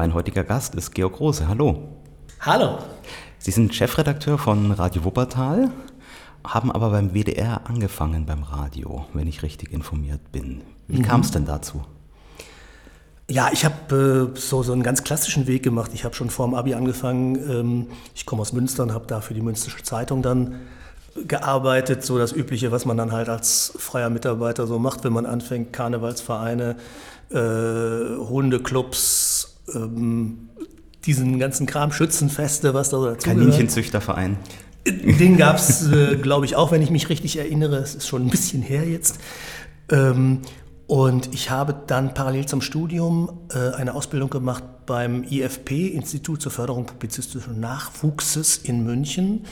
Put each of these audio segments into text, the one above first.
Mein heutiger Gast ist Georg Große. Hallo. Hallo. Sie sind Chefredakteur von Radio Wuppertal, haben aber beim WDR angefangen beim Radio, wenn ich richtig informiert bin. Wie mhm. kam es denn dazu? Ja, ich habe äh, so, so einen ganz klassischen Weg gemacht. Ich habe schon vor dem Abi angefangen. Ähm, ich komme aus Münster und habe da für die Münstersche Zeitung dann gearbeitet. So das Übliche, was man dann halt als freier Mitarbeiter so macht, wenn man anfängt. Karnevalsvereine, äh, Hundeclubs, ähm, diesen ganzen Kram, Schützenfeste, was da so dazu Kaninchenzüchterverein. Den gab es, äh, glaube ich, auch, wenn ich mich richtig erinnere. Es ist schon ein bisschen her jetzt. Ähm, und ich habe dann parallel zum Studium äh, eine Ausbildung gemacht beim IFP, Institut zur Förderung publizistischen Nachwuchses in München.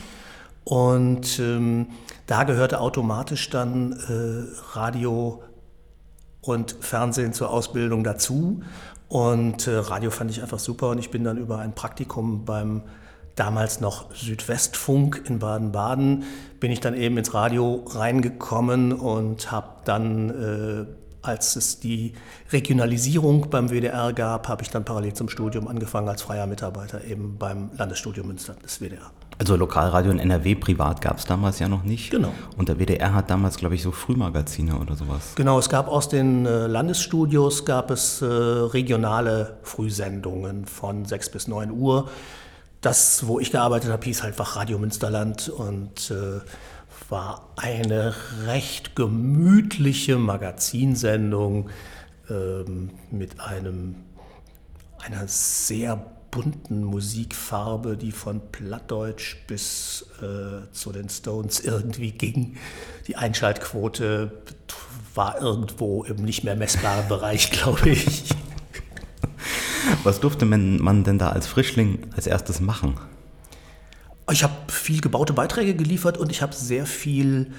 Und ähm, da gehörte automatisch dann äh, Radio und Fernsehen zur Ausbildung dazu. Und äh, Radio fand ich einfach super und ich bin dann über ein Praktikum beim damals noch Südwestfunk in Baden-Baden, bin ich dann eben ins Radio reingekommen und habe dann äh, als es die Regionalisierung beim WDR gab, habe ich dann parallel zum Studium angefangen als freier Mitarbeiter eben beim Landesstudio Münster des WDR. Also Lokalradio in NRW privat gab es damals ja noch nicht. Genau. Und der WDR hat damals, glaube ich, so Frühmagazine oder sowas. Genau, es gab aus den äh, Landesstudios gab es äh, regionale Frühsendungen von 6 bis 9 Uhr. Das, wo ich gearbeitet habe, hieß halt Radio Münsterland und äh, war eine recht gemütliche Magazinsendung ähm, mit einem, einer sehr bunten Musikfarbe, die von Plattdeutsch bis äh, zu den Stones irgendwie ging. Die Einschaltquote war irgendwo im nicht mehr messbaren Bereich, glaube ich. Was durfte man denn da als Frischling als erstes machen? Ich habe viel gebaute Beiträge geliefert und ich habe sehr viel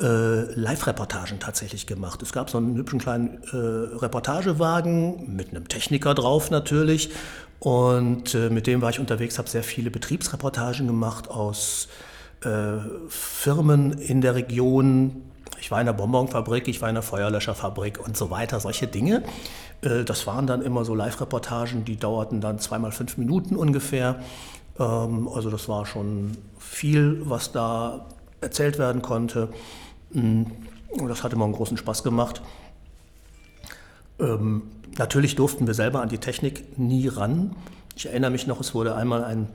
äh, Live-Reportagen tatsächlich gemacht. Es gab so einen hübschen kleinen äh, Reportagewagen mit einem Techniker drauf natürlich. Und äh, mit dem war ich unterwegs, habe sehr viele Betriebsreportagen gemacht aus äh, Firmen in der Region. Ich war in der Bonbonfabrik, ich war in der Feuerlöscherfabrik und so weiter, solche Dinge. Äh, das waren dann immer so Live-Reportagen, die dauerten dann zweimal fünf Minuten ungefähr. Ähm, also das war schon viel, was da erzählt werden konnte. Mm, das hat immer einen großen Spaß gemacht. Ähm, natürlich durften wir selber an die Technik nie ran. Ich erinnere mich noch, es wurde einmal ein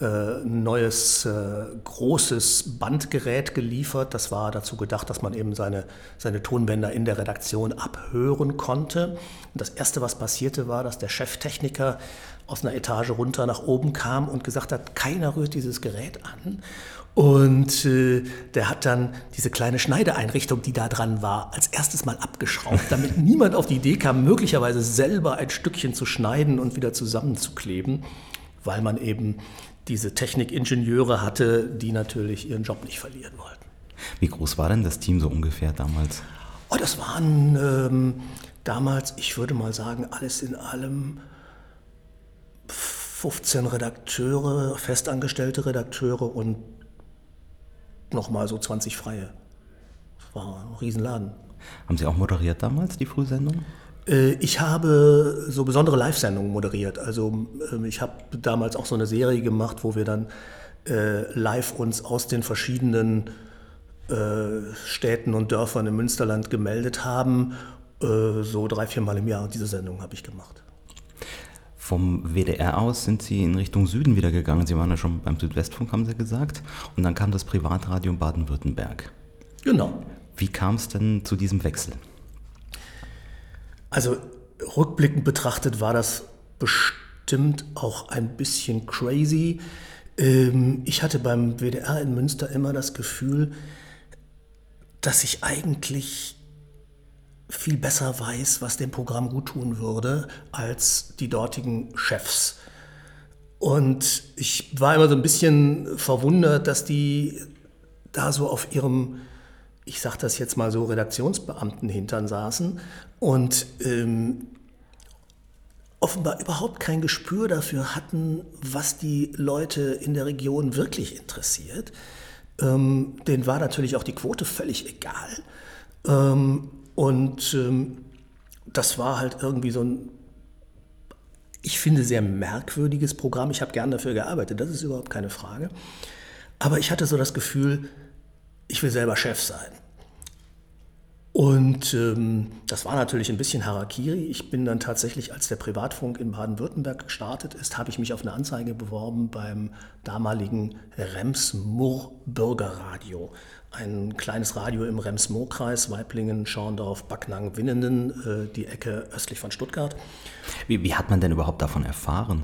äh, neues äh, großes Bandgerät geliefert. Das war dazu gedacht, dass man eben seine, seine Tonbänder in der Redaktion abhören konnte. Und das Erste, was passierte, war, dass der Cheftechniker aus einer Etage runter nach oben kam und gesagt hat, keiner rührt dieses Gerät an. Und äh, der hat dann diese kleine Schneideeinrichtung, die da dran war, als erstes mal abgeschraubt, damit niemand auf die Idee kam, möglicherweise selber ein Stückchen zu schneiden und wieder zusammenzukleben, weil man eben diese Technikingenieure hatte, die natürlich ihren Job nicht verlieren wollten. Wie groß war denn das Team so ungefähr damals? Oh, das waren ähm, damals, ich würde mal sagen, alles in allem 15 Redakteure, festangestellte Redakteure und nochmal so 20 Freie. Das war ein Riesenladen. Haben Sie auch moderiert damals, die Frühsendung? Äh, ich habe so besondere Live-Sendungen moderiert. Also ähm, ich habe damals auch so eine Serie gemacht, wo wir dann äh, live uns aus den verschiedenen äh, Städten und Dörfern im Münsterland gemeldet haben. So drei, vier Mal im Jahr. Diese Sendung habe ich gemacht. Vom WDR aus sind Sie in Richtung Süden wieder gegangen. Sie waren ja schon beim Südwestfunk, haben Sie gesagt. Und dann kam das Privatradio Baden-Württemberg. Genau. Wie kam es denn zu diesem Wechsel? Also rückblickend betrachtet war das bestimmt auch ein bisschen crazy. Ähm, ich hatte beim WDR in Münster immer das Gefühl, dass ich eigentlich viel besser weiß, was dem Programm gut tun würde, als die dortigen Chefs. Und ich war immer so ein bisschen verwundert, dass die da so auf ihrem, ich sage das jetzt mal so, Redaktionsbeamten hintern saßen und ähm, offenbar überhaupt kein Gespür dafür hatten, was die Leute in der Region wirklich interessiert. Ähm, denen war natürlich auch die Quote völlig egal. Ähm, und ähm, das war halt irgendwie so ein ich finde, sehr merkwürdiges Programm. Ich habe gern dafür gearbeitet, das ist überhaupt keine Frage. Aber ich hatte so das Gefühl, ich will selber Chef sein. Und ähm, das war natürlich ein bisschen Harakiri. Ich bin dann tatsächlich, als der Privatfunk in Baden-Württemberg gestartet ist, habe ich mich auf eine Anzeige beworben beim damaligen Rems-Murr Bürgerradio. Ein kleines Radio im Rems-Murr-Kreis, Weiblingen, Schorndorf, Backnang, Winnenden, äh, die Ecke östlich von Stuttgart. Wie, wie hat man denn überhaupt davon erfahren?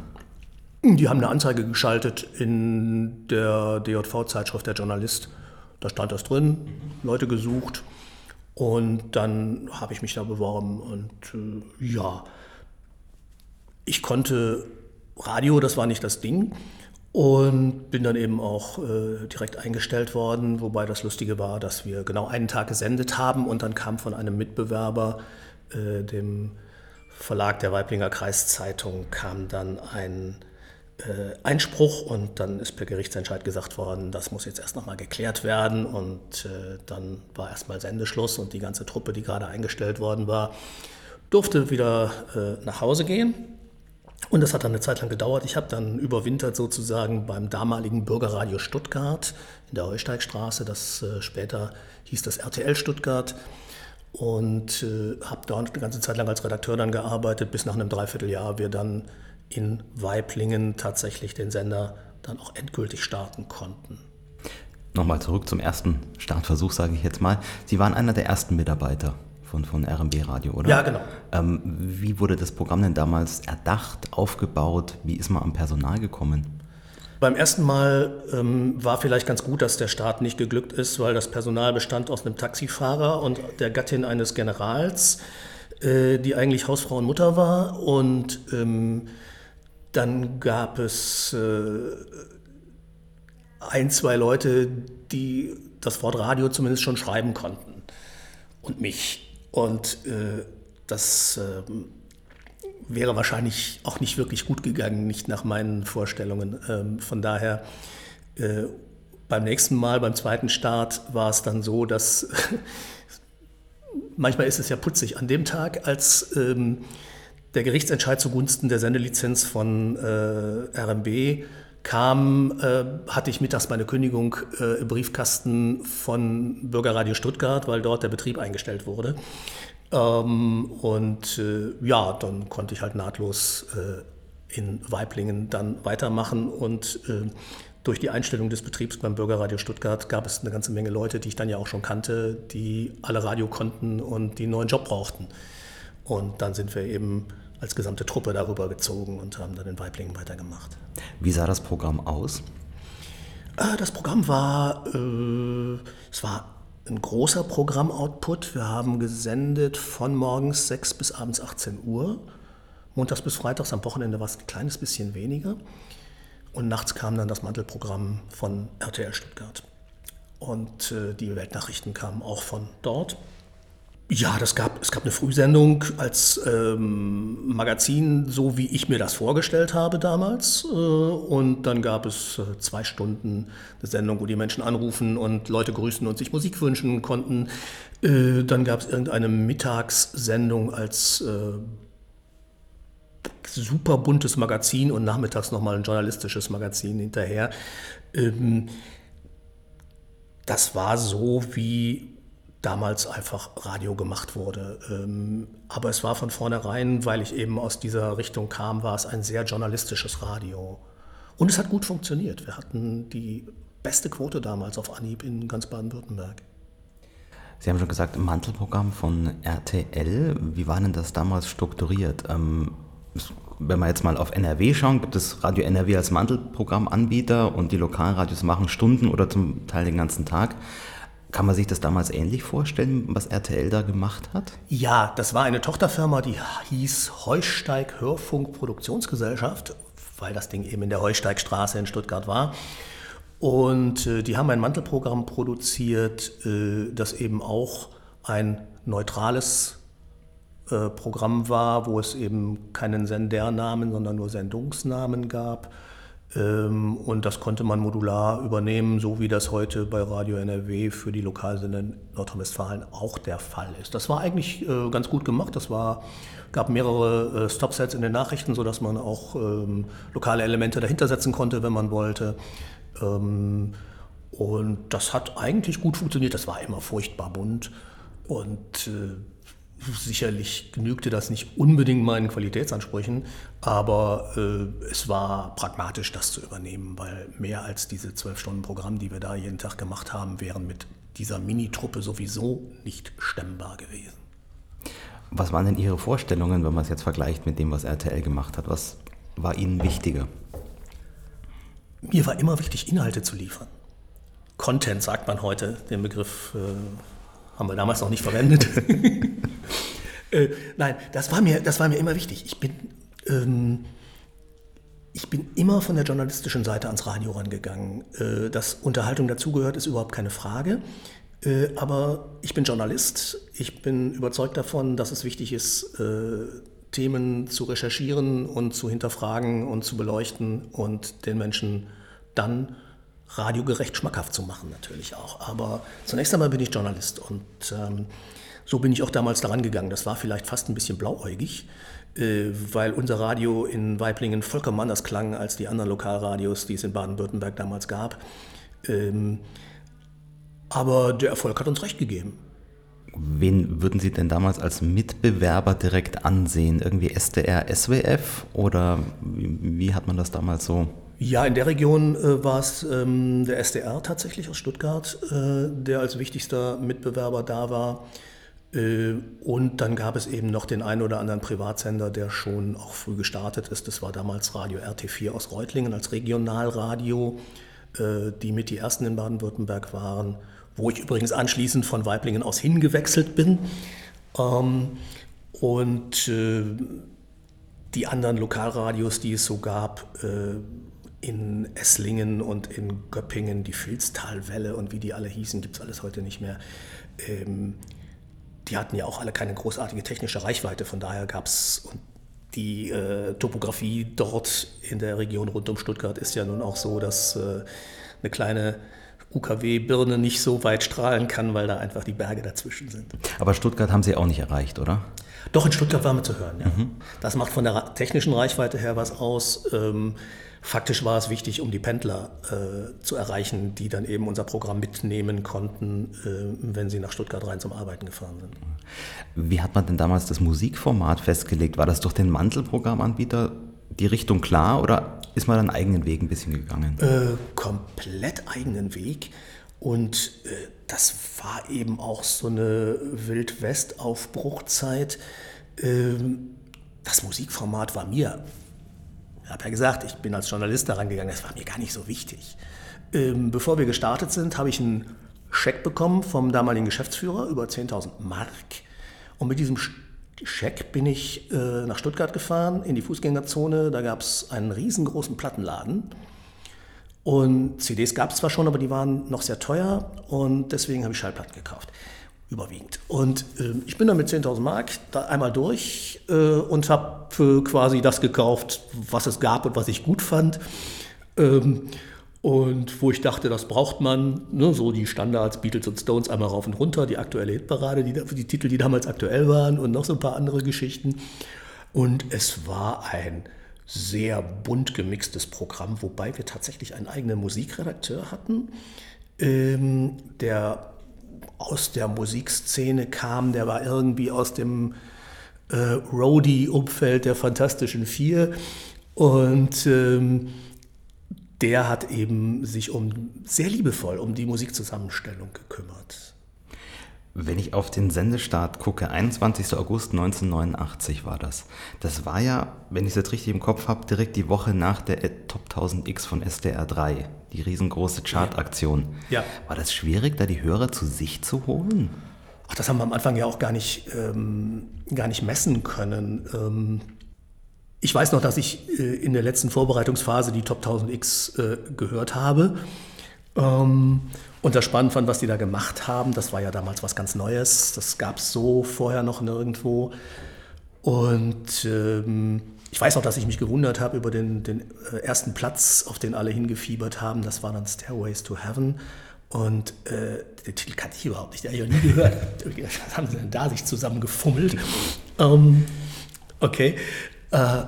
Die haben eine Anzeige geschaltet in der DJV-Zeitschrift Der Journalist. Da stand das drin, Leute gesucht. Und dann habe ich mich da beworben und äh, ja, ich konnte Radio, das war nicht das Ding. Und bin dann eben auch äh, direkt eingestellt worden, wobei das Lustige war, dass wir genau einen Tag gesendet haben und dann kam von einem Mitbewerber, äh, dem Verlag der Weiblinger Kreiszeitung, kam dann ein äh, Einspruch und dann ist per Gerichtsentscheid gesagt worden, das muss jetzt erst nochmal geklärt werden und äh, dann war erstmal Sendeschluss und die ganze Truppe, die gerade eingestellt worden war, durfte wieder äh, nach Hause gehen. Und das hat dann eine Zeit lang gedauert. Ich habe dann überwintert sozusagen beim damaligen Bürgerradio Stuttgart in der Heusteigstraße. Das äh, später hieß das RTL Stuttgart und äh, habe dort eine ganze Zeit lang als Redakteur dann gearbeitet, bis nach einem Dreivierteljahr wir dann in Weiblingen tatsächlich den Sender dann auch endgültig starten konnten. Nochmal zurück zum ersten Startversuch, sage ich jetzt mal. Sie waren einer der ersten Mitarbeiter von, von RMB Radio, oder? Ja, genau. Ähm, wie wurde das Programm denn damals erdacht, aufgebaut? Wie ist man am Personal gekommen? Beim ersten Mal ähm, war vielleicht ganz gut, dass der Start nicht geglückt ist, weil das Personal bestand aus einem Taxifahrer und der Gattin eines Generals, äh, die eigentlich Hausfrau und Mutter war. Und ähm, dann gab es äh, ein, zwei Leute, die das Wort Radio zumindest schon schreiben konnten. Und mich. Und äh, das äh, wäre wahrscheinlich auch nicht wirklich gut gegangen, nicht nach meinen Vorstellungen. Ähm, von daher, äh, beim nächsten Mal, beim zweiten Start, war es dann so, dass manchmal ist es ja putzig. An dem Tag, als ähm, der Gerichtsentscheid zugunsten der Sendelizenz von äh, RMB kam, äh, hatte ich mittags meine Kündigung äh, im Briefkasten von Bürgerradio Stuttgart, weil dort der Betrieb eingestellt wurde. Ähm, und äh, ja, dann konnte ich halt nahtlos äh, in Weiblingen dann weitermachen und äh, durch die Einstellung des Betriebs beim Bürgerradio Stuttgart gab es eine ganze Menge Leute, die ich dann ja auch schon kannte, die alle Radio konnten und die einen neuen Job brauchten. Und dann sind wir eben als gesamte Truppe darüber gezogen und haben dann in Weiblingen weitergemacht. Wie sah das Programm aus? Äh, das Programm war, äh, es war ein großer Programmoutput. Wir haben gesendet von morgens 6 bis abends 18 Uhr. Montags bis freitags, am Wochenende war es ein kleines bisschen weniger. Und nachts kam dann das Mantelprogramm von RTL Stuttgart. Und äh, die Weltnachrichten kamen auch von dort. Ja, das gab, es gab eine Frühsendung als ähm, Magazin, so wie ich mir das vorgestellt habe damals. Äh, und dann gab es äh, zwei Stunden eine Sendung, wo die Menschen anrufen und Leute grüßen und sich Musik wünschen konnten. Äh, dann gab es irgendeine Mittagssendung als äh, super buntes Magazin und nachmittags nochmal ein journalistisches Magazin hinterher. Ähm, das war so wie damals einfach Radio gemacht wurde. Ähm, aber es war von vornherein, weil ich eben aus dieser Richtung kam, war es ein sehr journalistisches Radio. Und es hat gut funktioniert. Wir hatten die beste Quote damals auf Anhieb in ganz Baden-Württemberg. Sie haben schon gesagt, Mantelprogramm von RTL. Wie war denn das damals strukturiert? Ähm, wenn wir jetzt mal auf NRW schauen, gibt es Radio NRW als Mantelprogrammanbieter und die Lokalradios machen Stunden oder zum Teil den ganzen Tag. Kann man sich das damals ähnlich vorstellen, was RTL da gemacht hat? Ja, das war eine Tochterfirma, die hieß Heusteig Hörfunk Produktionsgesellschaft, weil das Ding eben in der Heusteigstraße in Stuttgart war. Und äh, die haben ein Mantelprogramm produziert, äh, das eben auch ein neutrales äh, Programm war, wo es eben keinen Sendernamen, sondern nur Sendungsnamen gab. Ähm, und das konnte man modular übernehmen, so wie das heute bei Radio NRW für die Lokalsender in Nordrhein-Westfalen auch der Fall ist. Das war eigentlich äh, ganz gut gemacht. War, gab mehrere äh, Stopsets in den Nachrichten, sodass man auch ähm, lokale Elemente dahinter setzen konnte, wenn man wollte. Ähm, und das hat eigentlich gut funktioniert. Das war immer furchtbar bunt. Und äh, Sicherlich genügte das nicht unbedingt meinen Qualitätsansprüchen, aber äh, es war pragmatisch, das zu übernehmen, weil mehr als diese zwölf Stunden Programm, die wir da jeden Tag gemacht haben, wären mit dieser Minitruppe sowieso nicht stemmbar gewesen. Was waren denn Ihre Vorstellungen, wenn man es jetzt vergleicht mit dem, was RTL gemacht hat? Was war Ihnen wichtiger? Mir war immer wichtig, Inhalte zu liefern. Content sagt man heute, den Begriff äh, haben wir damals noch nicht verwendet. äh, nein, das war, mir, das war mir immer wichtig. Ich bin, ähm, ich bin immer von der journalistischen Seite ans Radio rangegangen. Äh, dass Unterhaltung dazugehört, ist überhaupt keine Frage. Äh, aber ich bin Journalist. Ich bin überzeugt davon, dass es wichtig ist, äh, Themen zu recherchieren und zu hinterfragen und zu beleuchten und den Menschen dann radiogerecht schmackhaft zu machen natürlich auch. Aber zunächst einmal bin ich Journalist und ähm, so bin ich auch damals daran gegangen. Das war vielleicht fast ein bisschen blauäugig, äh, weil unser Radio in Weiblingen vollkommen anders klang als die anderen Lokalradios, die es in Baden-Württemberg damals gab. Ähm, aber der Erfolg hat uns recht gegeben. Wen würden Sie denn damals als Mitbewerber direkt ansehen? Irgendwie SDR, SWF oder wie, wie hat man das damals so ja, in der Region äh, war es ähm, der SDR tatsächlich aus Stuttgart, äh, der als wichtigster Mitbewerber da war. Äh, und dann gab es eben noch den einen oder anderen Privatsender, der schon auch früh gestartet ist. Das war damals Radio RT4 aus Reutlingen als Regionalradio, äh, die mit die ersten in Baden-Württemberg waren, wo ich übrigens anschließend von Weiblingen aus hingewechselt bin. Ähm, und äh, die anderen Lokalradios, die es so gab, äh, in Esslingen und in Göppingen, die Filztalwelle und wie die alle hießen, gibt es alles heute nicht mehr. Ähm, die hatten ja auch alle keine großartige technische Reichweite, von daher gab es die äh, Topografie dort in der Region rund um Stuttgart ist ja nun auch so, dass äh, eine kleine UKW-Birne nicht so weit strahlen kann, weil da einfach die Berge dazwischen sind. Aber Stuttgart haben Sie auch nicht erreicht, oder? Doch, in Stuttgart waren wir zu hören, ja. Mhm. Das macht von der technischen Reichweite her was aus. Ähm, Faktisch war es wichtig, um die Pendler äh, zu erreichen, die dann eben unser Programm mitnehmen konnten, äh, wenn sie nach Stuttgart rein zum Arbeiten gefahren sind. Wie hat man denn damals das Musikformat festgelegt? War das durch den Mantelprogrammanbieter die Richtung klar oder ist man einen eigenen Weg ein bisschen gegangen? Äh, komplett eigenen Weg. Und äh, das war eben auch so eine Wildwest-Aufbruchzeit. Ähm, das Musikformat war mir ich habe ja gesagt, ich bin als Journalist daran gegangen, das war mir gar nicht so wichtig. Ähm, bevor wir gestartet sind, habe ich einen Scheck bekommen vom damaligen Geschäftsführer über 10.000 Mark. Und mit diesem Scheck bin ich äh, nach Stuttgart gefahren, in die Fußgängerzone. Da gab es einen riesengroßen Plattenladen. Und CDs gab es zwar schon, aber die waren noch sehr teuer und deswegen habe ich Schallplatten gekauft überwiegend. Und äh, ich bin dann mit 10.000 Mark da einmal durch äh, und habe quasi das gekauft, was es gab und was ich gut fand. Ähm, und wo ich dachte, das braucht man, ne, so die Standards, Beatles und Stones einmal rauf und runter, die aktuelle Hitparade, die, die Titel, die damals aktuell waren und noch so ein paar andere Geschichten. Und es war ein sehr bunt gemixtes Programm, wobei wir tatsächlich einen eigenen Musikredakteur hatten, ähm, der aus der Musikszene kam, der war irgendwie aus dem äh, Roadie-Umfeld der Fantastischen Vier und ähm, der hat eben sich um sehr liebevoll um die Musikzusammenstellung gekümmert. Wenn ich auf den Sendestart gucke, 21. August 1989 war das. Das war ja, wenn ich es jetzt richtig im Kopf habe, direkt die Woche nach der Top 1000 X von SDR 3, die riesengroße Chartaktion. Ja. War das schwierig, da die Hörer zu sich zu holen? Ach, das haben wir am Anfang ja auch gar nicht, ähm, gar nicht messen können. Ähm, ich weiß noch, dass ich äh, in der letzten Vorbereitungsphase die Top 1000 X äh, gehört habe. Ähm, und das spannend fand, was die da gemacht haben. Das war ja damals was ganz Neues. Das gab es so vorher noch nirgendwo. Und ähm, ich weiß auch, dass ich mich gewundert habe über den, den äh, ersten Platz, auf den alle hingefiebert haben. Das war dann Stairways to Heaven. Und äh, den Titel kannte ich überhaupt nicht, den habe ich noch nie gehört. Was haben sie denn da sich zusammengefummelt? Ähm, okay. Äh,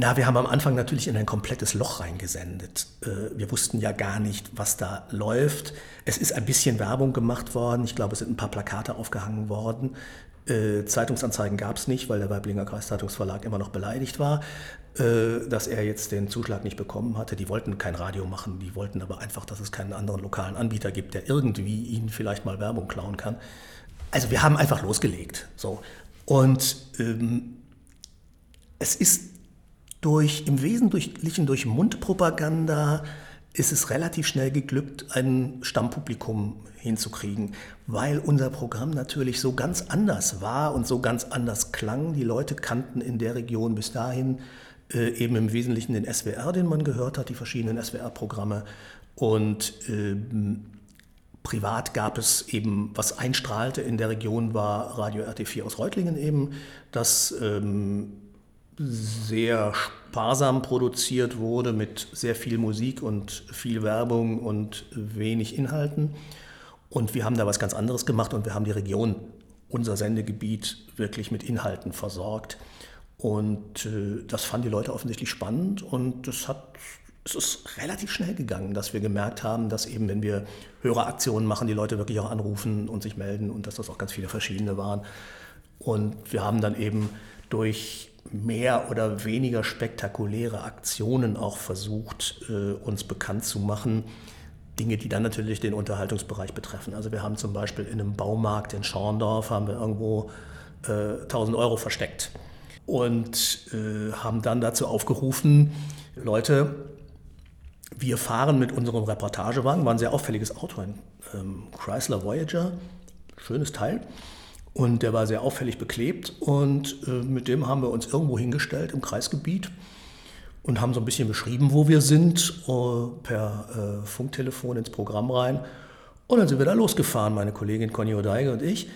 na, wir haben am Anfang natürlich in ein komplettes Loch reingesendet. Äh, wir wussten ja gar nicht, was da läuft. Es ist ein bisschen Werbung gemacht worden. Ich glaube, es sind ein paar Plakate aufgehangen worden. Äh, Zeitungsanzeigen gab es nicht, weil der Weiblinger Kreiszeitungsverlag immer noch beleidigt war, äh, dass er jetzt den Zuschlag nicht bekommen hatte. Die wollten kein Radio machen, die wollten aber einfach, dass es keinen anderen lokalen Anbieter gibt, der irgendwie ihnen vielleicht mal Werbung klauen kann. Also wir haben einfach losgelegt. So. Und ähm, es ist durch, im Wesentlichen durch Mundpropaganda ist es relativ schnell geglückt, ein Stammpublikum hinzukriegen, weil unser Programm natürlich so ganz anders war und so ganz anders klang. Die Leute kannten in der Region bis dahin äh, eben im Wesentlichen den SWR, den man gehört hat, die verschiedenen SWR-Programme. Und äh, privat gab es eben, was einstrahlte in der Region, war Radio RT4 aus Reutlingen eben, das ähm, sehr sparsam produziert wurde mit sehr viel Musik und viel Werbung und wenig Inhalten. Und wir haben da was ganz anderes gemacht und wir haben die Region, unser Sendegebiet, wirklich mit Inhalten versorgt. Und äh, das fanden die Leute offensichtlich spannend und das hat, es ist relativ schnell gegangen, dass wir gemerkt haben, dass eben, wenn wir Höreraktionen machen, die Leute wirklich auch anrufen und sich melden und dass das auch ganz viele verschiedene waren. Und wir haben dann eben durch mehr oder weniger spektakuläre Aktionen auch versucht, äh, uns bekannt zu machen. Dinge, die dann natürlich den Unterhaltungsbereich betreffen. Also wir haben zum Beispiel in einem Baumarkt in Schorndorf haben wir irgendwo äh, 1000 Euro versteckt und äh, haben dann dazu aufgerufen, Leute, wir fahren mit unserem Reportagewagen, war ein sehr auffälliges Auto, ein ähm, Chrysler Voyager, schönes Teil. Und der war sehr auffällig beklebt und äh, mit dem haben wir uns irgendwo hingestellt im Kreisgebiet und haben so ein bisschen beschrieben, wo wir sind, uh, per äh, Funktelefon ins Programm rein. Und dann sind wir da losgefahren, meine Kollegin Conny Odeige und ich,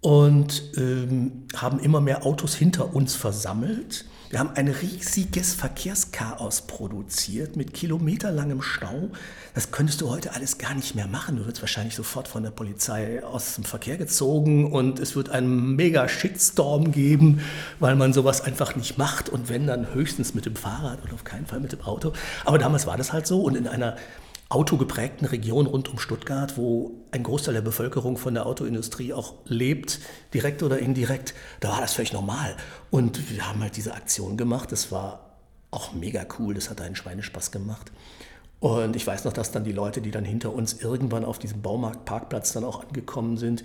und ähm, haben immer mehr Autos hinter uns versammelt wir haben ein riesiges Verkehrschaos produziert mit kilometerlangem Stau. Das könntest du heute alles gar nicht mehr machen. Du wirst wahrscheinlich sofort von der Polizei aus dem Verkehr gezogen und es wird einen mega Shitstorm geben, weil man sowas einfach nicht macht und wenn dann höchstens mit dem Fahrrad und auf keinen Fall mit dem Auto. Aber damals war das halt so und in einer autogeprägten Region rund um Stuttgart, wo ein Großteil der Bevölkerung von der Autoindustrie auch lebt, direkt oder indirekt, da war das völlig normal. Und wir haben halt diese Aktion gemacht. Das war auch mega cool. Das hat einen Schweinespaß gemacht. Und ich weiß noch, dass dann die Leute, die dann hinter uns irgendwann auf diesem Baumarktparkplatz dann auch angekommen sind,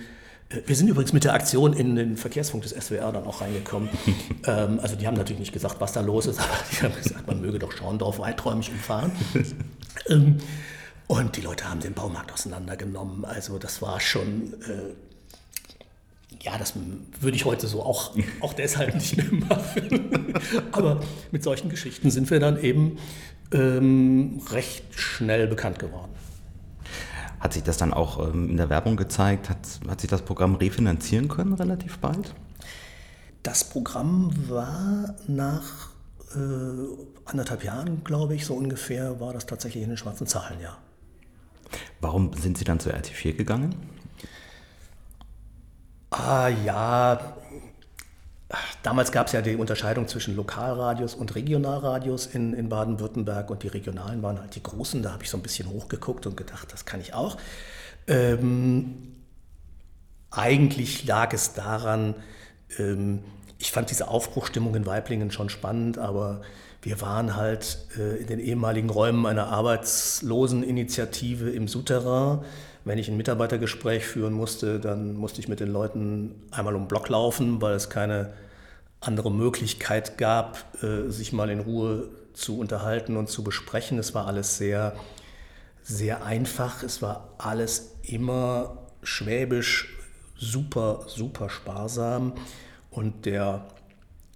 äh, wir sind übrigens mit der Aktion in den Verkehrsfunk des SWR dann auch reingekommen. ähm, also die haben natürlich nicht gesagt, was da los ist, aber die haben gesagt, man möge doch Schorndorf weiträumig umfahren. Ähm, und die Leute haben den Baumarkt auseinandergenommen. Also das war schon, äh, ja, das würde ich heute so auch, auch deshalb nicht mehr machen. Aber mit solchen Geschichten sind wir dann eben ähm, recht schnell bekannt geworden. Hat sich das dann auch ähm, in der Werbung gezeigt? Hat, hat sich das Programm refinanzieren können relativ bald? Das Programm war nach äh, anderthalb Jahren, glaube ich, so ungefähr, war das tatsächlich in den schwarzen Zahlen, ja. Warum sind Sie dann zu RT4 gegangen? Ah ja, damals gab es ja die Unterscheidung zwischen Lokalradios und Regionalradios in, in Baden-Württemberg und die regionalen waren halt die großen. Da habe ich so ein bisschen hochgeguckt und gedacht, das kann ich auch. Ähm, eigentlich lag es daran, ähm, ich fand diese Aufbruchstimmung in Weiblingen schon spannend, aber wir waren halt äh, in den ehemaligen Räumen einer Arbeitsloseninitiative im Souterrain. Wenn ich ein Mitarbeitergespräch führen musste, dann musste ich mit den Leuten einmal um den Block laufen, weil es keine andere Möglichkeit gab, äh, sich mal in Ruhe zu unterhalten und zu besprechen. Es war alles sehr, sehr einfach. Es war alles immer schwäbisch, super, super sparsam. Und der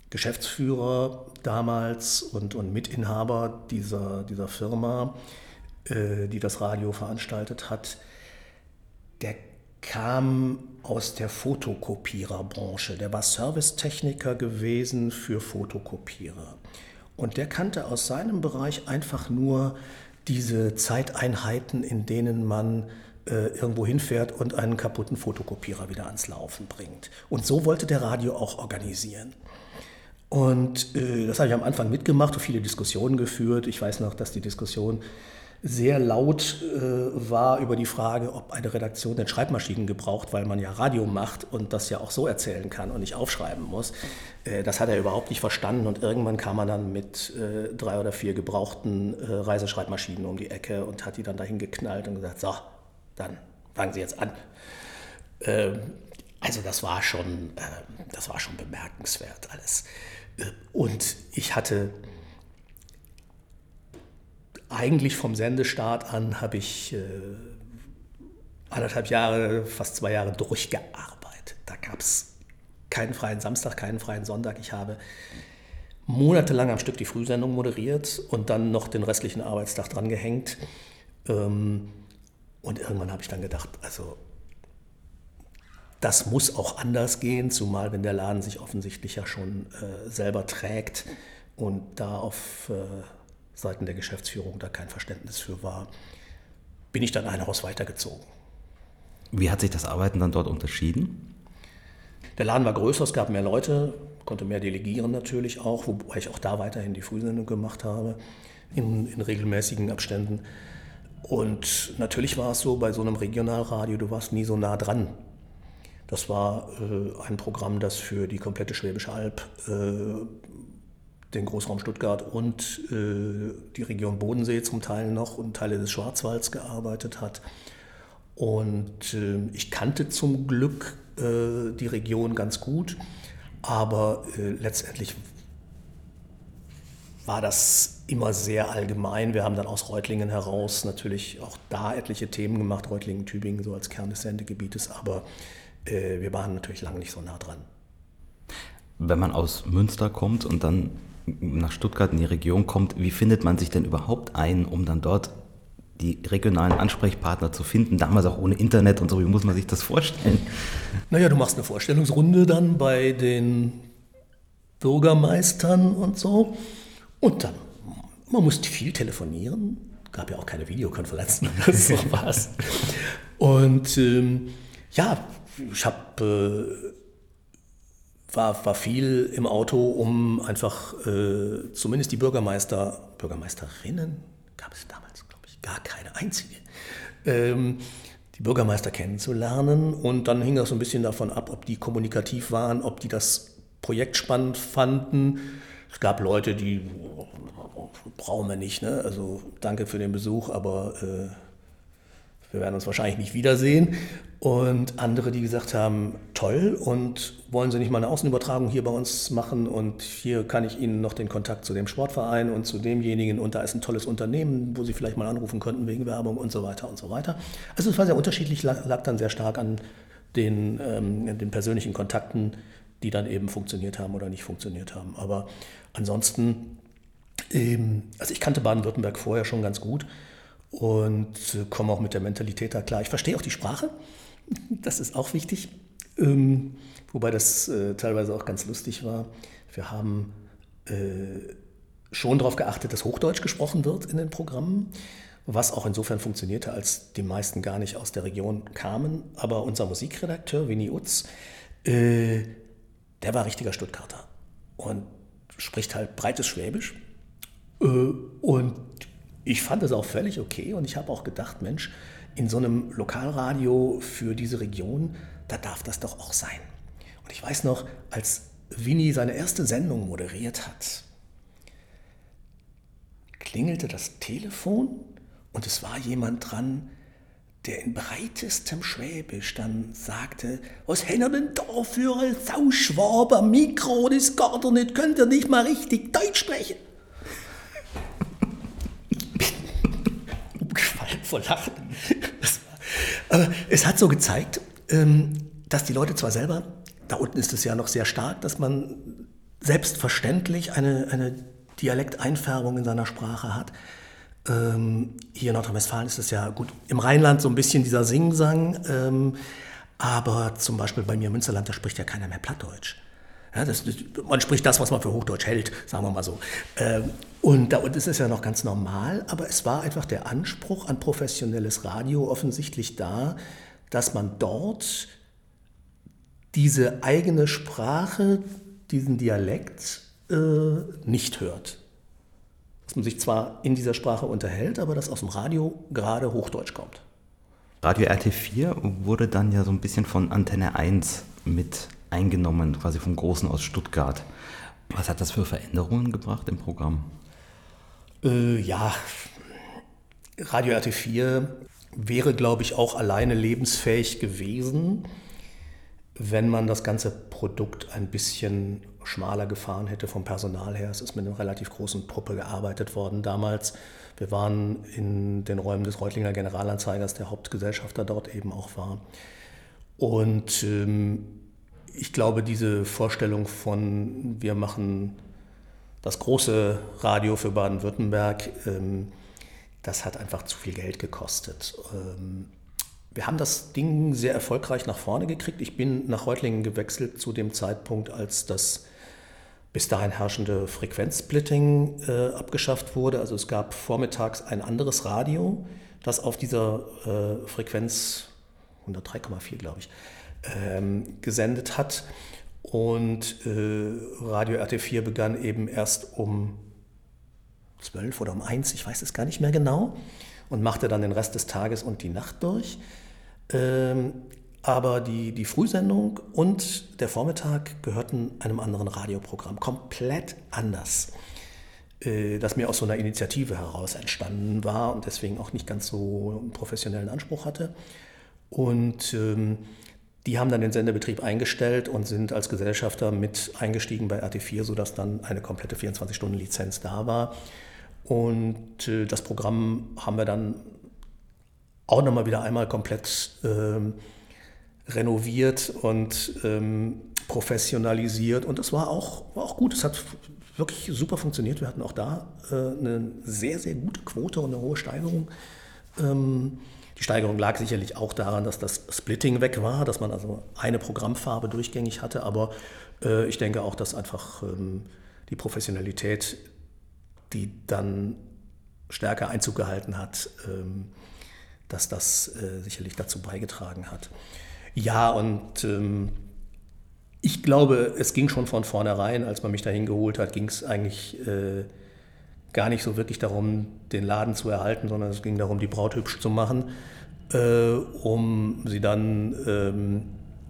Geschäftsführer damals und, und Mitinhaber dieser, dieser Firma, äh, die das Radio veranstaltet hat, der kam aus der Fotokopiererbranche. Der war Servicetechniker gewesen für Fotokopierer. Und der kannte aus seinem Bereich einfach nur diese Zeiteinheiten, in denen man äh, irgendwo hinfährt und einen kaputten Fotokopierer wieder ans Laufen bringt. Und so wollte der Radio auch organisieren. Und äh, das habe ich am Anfang mitgemacht und viele Diskussionen geführt. Ich weiß noch, dass die Diskussion sehr laut äh, war über die Frage, ob eine Redaktion denn Schreibmaschinen gebraucht, weil man ja Radio macht und das ja auch so erzählen kann und nicht aufschreiben muss. Äh, das hat er überhaupt nicht verstanden und irgendwann kam er dann mit äh, drei oder vier gebrauchten äh, Reiseschreibmaschinen um die Ecke und hat die dann dahin geknallt und gesagt, so, dann fangen Sie jetzt an. Ähm, also das war schon, ähm, das war schon bemerkenswert alles. Äh, und ich hatte eigentlich vom Sendestart an habe ich äh, anderthalb Jahre, fast zwei Jahre durchgearbeitet. Da gab es keinen freien Samstag, keinen freien Sonntag. Ich habe monatelang am Stück die Frühsendung moderiert und dann noch den restlichen Arbeitstag dran gehängt. Ähm, und irgendwann habe ich dann gedacht, also das muss auch anders gehen, zumal wenn der Laden sich offensichtlich ja schon äh, selber trägt und da auf äh, Seiten der Geschäftsführung da kein Verständnis für war, bin ich dann ein Haus weitergezogen. Wie hat sich das Arbeiten dann dort unterschieden? Der Laden war größer, es gab mehr Leute, konnte mehr delegieren natürlich auch, wobei ich auch da weiterhin die Frühsendung gemacht habe, in, in regelmäßigen Abständen. Und natürlich war es so, bei so einem Regionalradio, du warst nie so nah dran. Das war äh, ein Programm, das für die komplette Schwäbische Alb äh, den Großraum Stuttgart und äh, die Region Bodensee zum Teil noch und Teile des Schwarzwalds gearbeitet hat. Und äh, ich kannte zum Glück äh, die Region ganz gut, aber äh, letztendlich war das immer sehr allgemein. Wir haben dann aus Reutlingen heraus natürlich auch da etliche Themen gemacht, Reutlingen, Tübingen so als Kern des Sendegebietes, aber äh, wir waren natürlich lange nicht so nah dran. Wenn man aus Münster kommt und dann nach Stuttgart in die Region kommt, wie findet man sich denn überhaupt ein, um dann dort die regionalen Ansprechpartner zu finden, damals auch ohne Internet und so, wie muss man sich das vorstellen? Naja, du machst eine Vorstellungsrunde dann bei den Bürgermeistern und so und dann, man musste viel telefonieren, gab ja auch keine Videokonferenzen oder sowas. und ähm, ja, ich habe... Äh, war, war viel im Auto, um einfach äh, zumindest die Bürgermeister, Bürgermeisterinnen, gab es damals, glaube ich, gar keine einzige, ähm, die Bürgermeister kennenzulernen. Und dann hing das so ein bisschen davon ab, ob die kommunikativ waren, ob die das Projekt spannend fanden. Es gab Leute, die brauchen wir nicht, ne? also danke für den Besuch, aber äh, wir werden uns wahrscheinlich nicht wiedersehen. Und andere, die gesagt haben, toll, und wollen Sie nicht mal eine Außenübertragung hier bei uns machen? Und hier kann ich Ihnen noch den Kontakt zu dem Sportverein und zu demjenigen. Und da ist ein tolles Unternehmen, wo Sie vielleicht mal anrufen könnten wegen Werbung und so weiter und so weiter. Also es war sehr unterschiedlich, lag dann sehr stark an den, ähm, den persönlichen Kontakten, die dann eben funktioniert haben oder nicht funktioniert haben. Aber ansonsten, also ich kannte Baden-Württemberg vorher schon ganz gut und komme auch mit der Mentalität da klar. Ich verstehe auch die Sprache, das ist auch wichtig, ähm, wobei das äh, teilweise auch ganz lustig war. Wir haben äh, schon darauf geachtet, dass Hochdeutsch gesprochen wird in den Programmen, was auch insofern funktionierte, als die meisten gar nicht aus der Region kamen. Aber unser Musikredakteur, Winnie Utz, äh, der war richtiger Stuttgarter und spricht halt breites Schwäbisch. Äh, und ich fand das auch völlig okay und ich habe auch gedacht, Mensch, in so einem Lokalradio für diese Region, da darf das doch auch sein. Und ich weiß noch, als Winnie seine erste Sendung moderiert hat, klingelte das Telefon und es war jemand dran, der in breitestem Schwäbisch dann sagte, was hätten denn da für ein Sauschwaber Mikro, das gar nicht, könnt ihr nicht mal richtig Deutsch sprechen. Vor Lachen. Aber es hat so gezeigt, ähm, dass die Leute zwar selber, da unten ist es ja noch sehr stark, dass man selbstverständlich eine, eine Dialekteinfärbung in seiner Sprache hat. Ähm, hier in Nordrhein-Westfalen ist es ja gut, im Rheinland so ein bisschen dieser Singsang, ähm, Aber zum Beispiel bei mir im Münsterland, da spricht ja keiner mehr Plattdeutsch. Ja, das, man spricht das, was man für Hochdeutsch hält, sagen wir mal so. Ähm, und, da, ist ja noch ganz normal, aber es war einfach der Anspruch an professionelles Radio offensichtlich da, dass man dort diese eigene Sprache, diesen Dialekt äh, nicht hört. Dass man sich zwar in dieser Sprache unterhält, aber dass aus dem Radio gerade Hochdeutsch kommt. Radio RT4 wurde dann ja so ein bisschen von Antenne 1 mit eingenommen, quasi vom Großen aus Stuttgart. Was hat das für Veränderungen gebracht im Programm? Äh, ja, Radio RT4 wäre, glaube ich, auch alleine lebensfähig gewesen, wenn man das ganze Produkt ein bisschen schmaler gefahren hätte vom Personal her. Es ist mit einer relativ großen Truppe gearbeitet worden damals. Wir waren in den Räumen des Reutlinger Generalanzeigers, der Hauptgesellschafter dort eben auch war. Und ähm, ich glaube, diese Vorstellung von, wir machen das große Radio für Baden-Württemberg, ähm, das hat einfach zu viel Geld gekostet. Ähm, wir haben das Ding sehr erfolgreich nach vorne gekriegt. Ich bin nach Reutlingen gewechselt zu dem Zeitpunkt, als das bis dahin herrschende Frequenzsplitting äh, abgeschafft wurde. Also es gab vormittags ein anderes Radio, das auf dieser äh, Frequenz 103,4 glaube ich ähm, gesendet hat. Und äh, Radio RT4 begann eben erst um 12 oder um 1, ich weiß es gar nicht mehr genau, und machte dann den Rest des Tages und die Nacht durch. Ähm, aber die, die Frühsendung und der Vormittag gehörten einem anderen Radioprogramm, komplett anders, äh, das mir aus so einer Initiative heraus entstanden war und deswegen auch nicht ganz so einen professionellen Anspruch hatte. Und ähm, die haben dann den Sendebetrieb eingestellt und sind als Gesellschafter mit eingestiegen bei RT4, sodass dann eine komplette 24-Stunden-Lizenz da war. Und äh, das Programm haben wir dann auch nochmal wieder einmal komplett ähm, renoviert und ähm, professionalisiert. Und das war auch, war auch gut. Es hat wirklich super funktioniert. Wir hatten auch da äh, eine sehr, sehr gute Quote und eine hohe Steigerung. Ähm, die Steigerung lag sicherlich auch daran, dass das Splitting weg war, dass man also eine Programmfarbe durchgängig hatte, aber äh, ich denke auch, dass einfach ähm, die Professionalität, die dann stärker Einzug gehalten hat, ähm, dass das äh, sicherlich dazu beigetragen hat. Ja, und ähm, ich glaube, es ging schon von vornherein, als man mich dahin geholt hat, ging es eigentlich äh, gar nicht so wirklich darum, den Laden zu erhalten, sondern es ging darum, die Braut hübsch zu machen, äh, um sie dann ähm,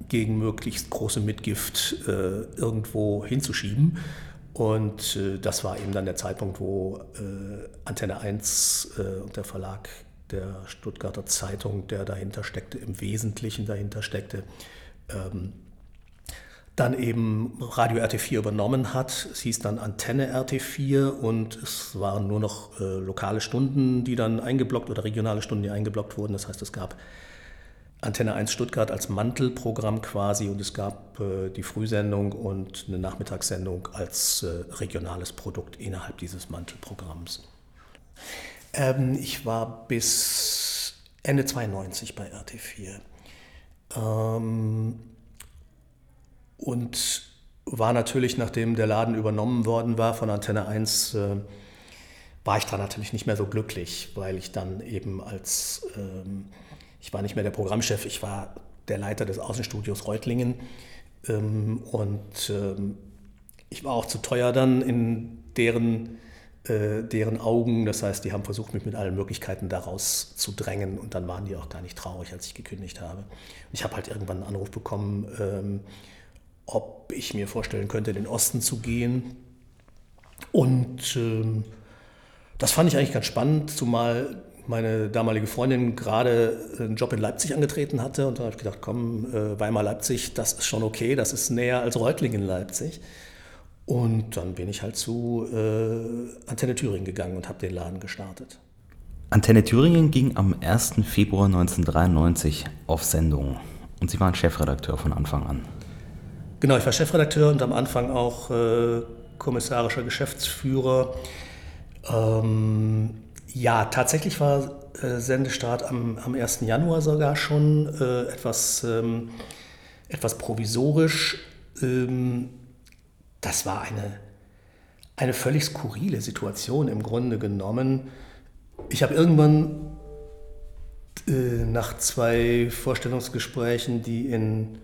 gegen möglichst große Mitgift äh, irgendwo hinzuschieben. Und äh, das war eben dann der Zeitpunkt, wo äh, Antenne 1 äh, und der Verlag der Stuttgarter Zeitung, der dahinter steckte, im Wesentlichen dahinter steckte, ähm, dann eben Radio RT4 übernommen hat. Es hieß dann Antenne RT4 und es waren nur noch äh, lokale Stunden, die dann eingeblockt oder regionale Stunden, die eingeblockt wurden. Das heißt, es gab Antenne 1 Stuttgart als Mantelprogramm quasi und es gab äh, die Frühsendung und eine Nachmittagssendung als äh, regionales Produkt innerhalb dieses Mantelprogramms. Ähm, ich war bis Ende 92 bei RT4. Ähm, und war natürlich, nachdem der Laden übernommen worden war von Antenne 1, äh, war ich da natürlich nicht mehr so glücklich, weil ich dann eben als, ähm, ich war nicht mehr der Programmchef, ich war der Leiter des Außenstudios Reutlingen ähm, und ähm, ich war auch zu teuer dann in deren, äh, deren Augen. Das heißt, die haben versucht, mich mit allen Möglichkeiten daraus zu drängen und dann waren die auch gar nicht traurig, als ich gekündigt habe. Ich habe halt irgendwann einen Anruf bekommen, ähm, ob ich mir vorstellen könnte, in den Osten zu gehen. Und ähm, das fand ich eigentlich ganz spannend, zumal meine damalige Freundin gerade einen Job in Leipzig angetreten hatte. Und da habe ich gedacht, komm, äh, Weimar-Leipzig, das ist schon okay, das ist näher als Reutlingen-Leipzig. Und dann bin ich halt zu äh, Antenne Thüringen gegangen und habe den Laden gestartet. Antenne Thüringen ging am 1. Februar 1993 auf Sendung. Und Sie waren Chefredakteur von Anfang an. Genau, ich war Chefredakteur und am Anfang auch äh, kommissarischer Geschäftsführer. Ähm, ja, tatsächlich war äh, Sendestart am, am 1. Januar sogar schon, äh, etwas, ähm, etwas provisorisch. Ähm, das war eine, eine völlig skurrile Situation im Grunde genommen. Ich habe irgendwann äh, nach zwei Vorstellungsgesprächen, die in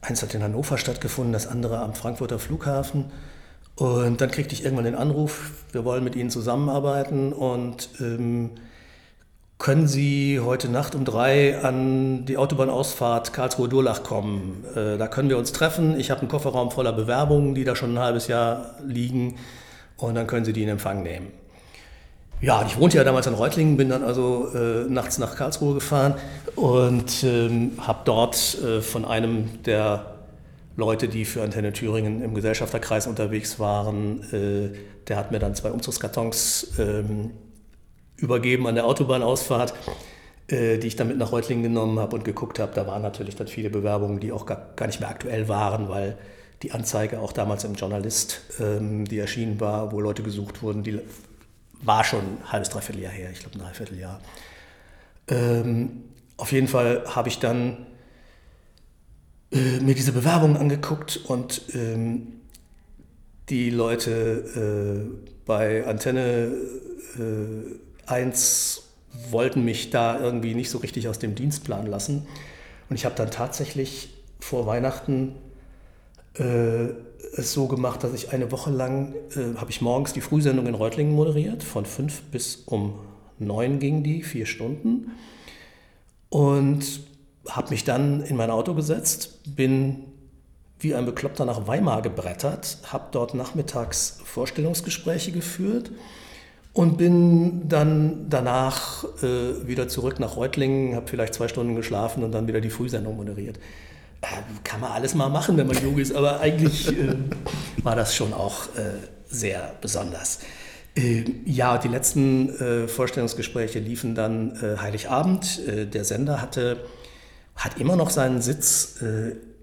eins hat in Hannover stattgefunden, das andere am Frankfurter Flughafen. Und dann kriegte ich irgendwann den Anruf, wir wollen mit Ihnen zusammenarbeiten und ähm, können Sie heute Nacht um drei an die Autobahnausfahrt Karlsruhe-Durlach kommen? Äh, da können wir uns treffen. Ich habe einen Kofferraum voller Bewerbungen, die da schon ein halbes Jahr liegen und dann können Sie die in Empfang nehmen. Ja, ich wohnte ja damals in Reutlingen, bin dann also äh, nachts nach Karlsruhe gefahren und ähm, habe dort äh, von einem der Leute, die für Antenne Thüringen im Gesellschafterkreis unterwegs waren, äh, der hat mir dann zwei Umzugskartons ähm, übergeben an der Autobahnausfahrt, äh, die ich dann mit nach Reutlingen genommen habe und geguckt habe. Da waren natürlich dann viele Bewerbungen, die auch gar, gar nicht mehr aktuell waren, weil die Anzeige auch damals im Journalist, ähm, die erschienen war, wo Leute gesucht wurden, die war schon ein halbes, dreiviertel Jahr her, ich glaube ein Dreivierteljahr. Ähm, auf jeden Fall habe ich dann äh, mir diese Bewerbungen angeguckt und ähm, die Leute äh, bei Antenne äh, 1 wollten mich da irgendwie nicht so richtig aus dem Dienstplan lassen. Und ich habe dann tatsächlich vor Weihnachten äh, es so gemacht, dass ich eine Woche lang, äh, habe ich morgens die Frühsendung in Reutlingen moderiert, von fünf bis um neun ging die, vier Stunden. Und habe mich dann in mein Auto gesetzt, bin wie ein Bekloppter nach Weimar gebrettert, habe dort nachmittags Vorstellungsgespräche geführt und bin dann danach äh, wieder zurück nach Reutlingen, habe vielleicht zwei Stunden geschlafen und dann wieder die Frühsendung moderiert. Äh, kann man alles mal machen, wenn man jung ist, aber eigentlich äh, war das schon auch äh, sehr besonders. Äh, ja, die letzten äh, Vorstellungsgespräche liefen dann äh, Heiligabend. der Sender hatte, hat immer noch seinen Sitz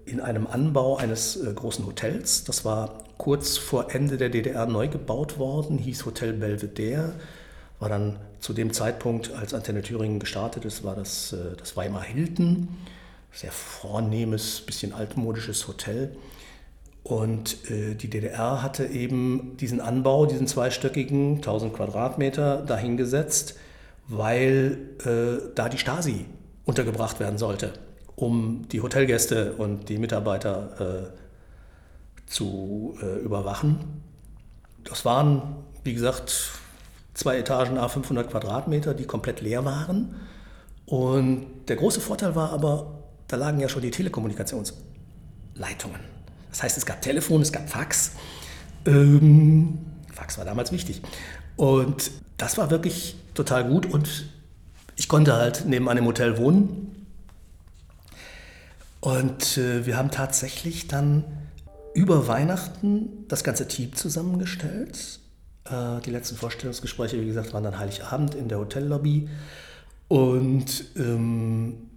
in einem Anbau eines großen Hotels. Das war kurz vor Ende der DDR neu gebaut worden, hieß Hotel Belvedere. War dann zu dem Zeitpunkt, als Antenne Thüringen gestartet ist, war das das Weimar Hilton sehr vornehmes, bisschen altmodisches Hotel. Und äh, die DDR hatte eben diesen Anbau, diesen zweistöckigen, 1000 Quadratmeter, dahingesetzt, weil äh, da die Stasi untergebracht werden sollte, um die Hotelgäste und die Mitarbeiter äh, zu äh, überwachen. Das waren, wie gesagt, zwei Etagen a 500 Quadratmeter, die komplett leer waren. Und der große Vorteil war aber, da lagen ja schon die Telekommunikationsleitungen. Das heißt, es gab Telefon, es gab Fax. Ähm, Fax war damals wichtig. Und das war wirklich total gut und ich konnte halt nebenan im Hotel wohnen. Und äh, wir haben tatsächlich dann über Weihnachten das ganze Team zusammengestellt. Äh, die letzten Vorstellungsgespräche, wie gesagt, waren dann Heiligabend in der Hotellobby. Und ähm,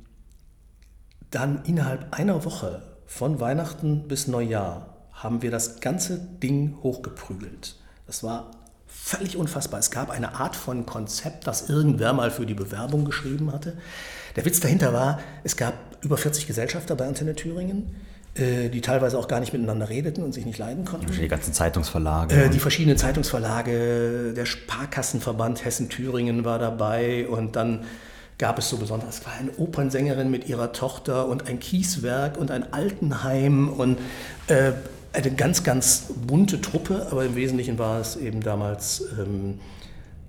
dann innerhalb einer Woche von Weihnachten bis Neujahr haben wir das ganze Ding hochgeprügelt. Das war völlig unfassbar. Es gab eine Art von Konzept, das irgendwer mal für die Bewerbung geschrieben hatte. Der Witz dahinter war, es gab über 40 Gesellschafter bei Antenne Thüringen, äh, die teilweise auch gar nicht miteinander redeten und sich nicht leiden konnten. Die ganzen Zeitungsverlage. Äh, die verschiedenen Zeitungsverlage, der Sparkassenverband Hessen-Thüringen war dabei und dann gab es so besonders. Es war eine Opernsängerin mit ihrer Tochter und ein Kieswerk und ein Altenheim und äh, eine ganz, ganz bunte Truppe, aber im Wesentlichen war es eben damals ähm,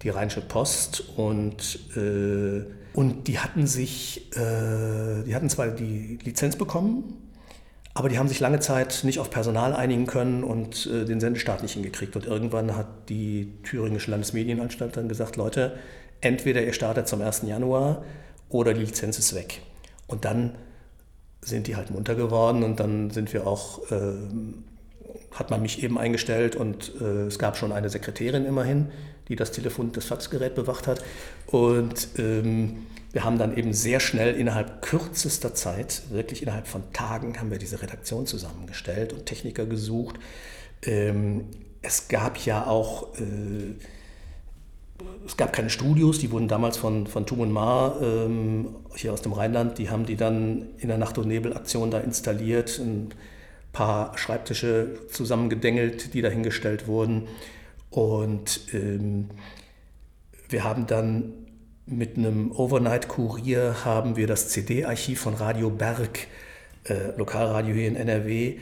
die Rheinische Post und, äh, und die hatten sich, äh, die hatten zwar die Lizenz bekommen, aber die haben sich lange Zeit nicht auf Personal einigen können und äh, den Sendestart nicht hingekriegt. Und irgendwann hat die Thüringische Landesmedienanstalt dann gesagt, Leute, entweder ihr startet zum 1. Januar oder die Lizenz ist weg. Und dann sind die halt munter geworden und dann sind wir auch, äh, hat man mich eben eingestellt und äh, es gab schon eine Sekretärin immerhin, die das Telefon, das Faxgerät bewacht hat. Und ähm, wir haben dann eben sehr schnell innerhalb kürzester Zeit, wirklich innerhalb von Tagen, haben wir diese Redaktion zusammengestellt und Techniker gesucht. Ähm, es gab ja auch äh, es gab keine Studios, die wurden damals von, von Tum und Mar ähm, hier aus dem Rheinland, die haben die dann in der Nacht- und Nebelaktion da installiert, ein paar Schreibtische zusammengedengelt, die dahingestellt wurden. Und ähm, wir haben dann mit einem Overnight-Kurier haben wir das CD-Archiv von Radio Berg, äh, Lokalradio hier in NRW,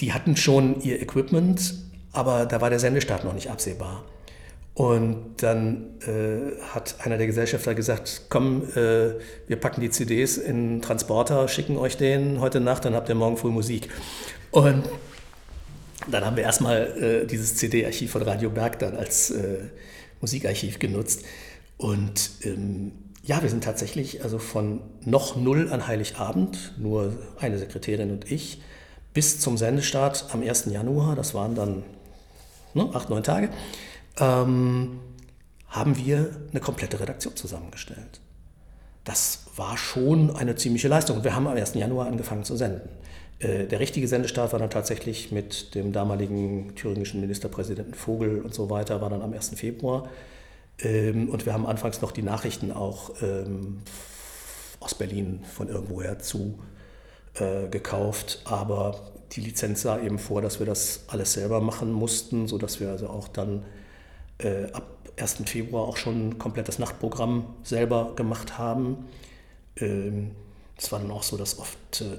die hatten schon ihr Equipment, aber da war der Sendestart noch nicht absehbar. Und dann äh, hat einer der Gesellschafter gesagt, komm, äh, wir packen die CDs in Transporter, schicken euch den heute Nacht, dann habt ihr morgen früh Musik. Und dann haben wir erstmal äh, dieses CD-Archiv von Radio Berg dann als äh, Musikarchiv genutzt. Und ähm, ja, wir sind tatsächlich also von noch null an Heiligabend, nur eine Sekretärin und ich, bis zum Sendestart am 1. Januar, das waren dann ne, acht, neun Tage, ähm, haben wir eine komplette Redaktion zusammengestellt. Das war schon eine ziemliche Leistung. Wir haben am 1. Januar angefangen zu senden. Äh, der richtige Sendestart war dann tatsächlich mit dem damaligen thüringischen Ministerpräsidenten Vogel und so weiter, war dann am 1. Februar. Ähm, und wir haben anfangs noch die Nachrichten auch ähm, aus Berlin von irgendwoher zu äh, gekauft. Aber die Lizenz sah eben vor, dass wir das alles selber machen mussten, sodass wir also auch dann äh, ab 1. Februar auch schon ein komplettes Nachtprogramm selber gemacht haben. Ähm, es war dann auch so, dass oft, äh,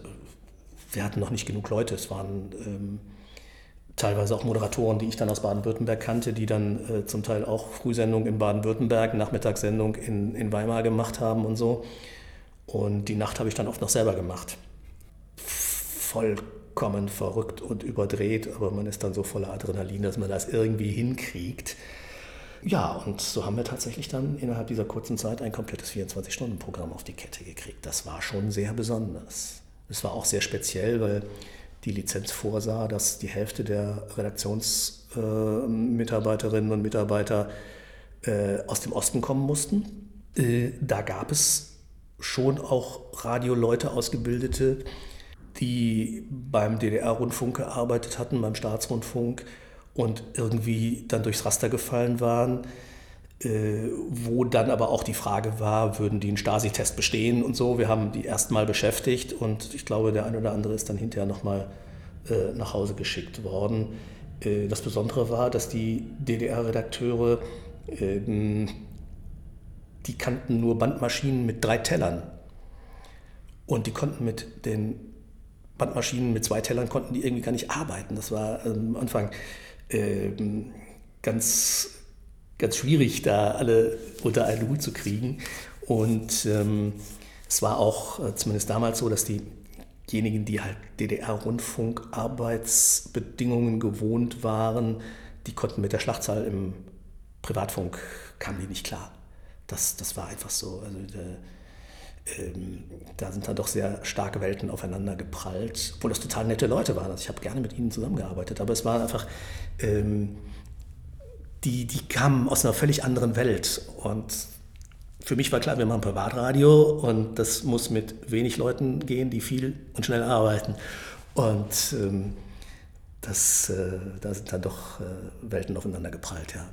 wir hatten noch nicht genug Leute, es waren ähm, teilweise auch Moderatoren, die ich dann aus Baden-Württemberg kannte, die dann äh, zum Teil auch Frühsendung in Baden-Württemberg, Nachmittagssendung in, in Weimar gemacht haben und so. Und die Nacht habe ich dann oft noch selber gemacht. Vollkommen verrückt und überdreht, aber man ist dann so voller Adrenalin, dass man das irgendwie hinkriegt. Ja, und so haben wir tatsächlich dann innerhalb dieser kurzen Zeit ein komplettes 24-Stunden-Programm auf die Kette gekriegt. Das war schon sehr besonders. Es war auch sehr speziell, weil die Lizenz vorsah, dass die Hälfte der Redaktionsmitarbeiterinnen äh, und Mitarbeiter äh, aus dem Osten kommen mussten. Äh, da gab es schon auch Radioleute ausgebildete, die beim DDR-Rundfunk gearbeitet hatten, beim Staatsrundfunk und irgendwie dann durchs Raster gefallen waren, äh, wo dann aber auch die Frage war, würden die einen Stasi-Test bestehen und so. Wir haben die erstmal beschäftigt und ich glaube, der eine oder andere ist dann hinterher nochmal äh, nach Hause geschickt worden. Äh, das Besondere war, dass die DDR-Redakteure, äh, die kannten nur Bandmaschinen mit drei Tellern. Und die konnten mit den Bandmaschinen mit zwei Tellern konnten die irgendwie gar nicht arbeiten. Das war am Anfang ähm, ganz, ganz schwierig, da alle unter einen Hut zu kriegen. Und ähm, es war auch äh, zumindest damals so, dass diejenigen, die halt DDR-Rundfunk-Arbeitsbedingungen gewohnt waren, die konnten mit der Schlachtzahl im Privatfunk, kamen die nicht klar. Das, das war einfach so. Also, der, ähm, da sind dann doch sehr starke Welten aufeinander geprallt, obwohl das total nette Leute waren. Also ich habe gerne mit ihnen zusammengearbeitet, aber es war einfach, ähm, die, die kamen aus einer völlig anderen Welt. Und für mich war klar, wir machen Privatradio und das muss mit wenig Leuten gehen, die viel und schnell arbeiten. Und ähm, das, äh, da sind dann doch äh, Welten aufeinander geprallt, ja.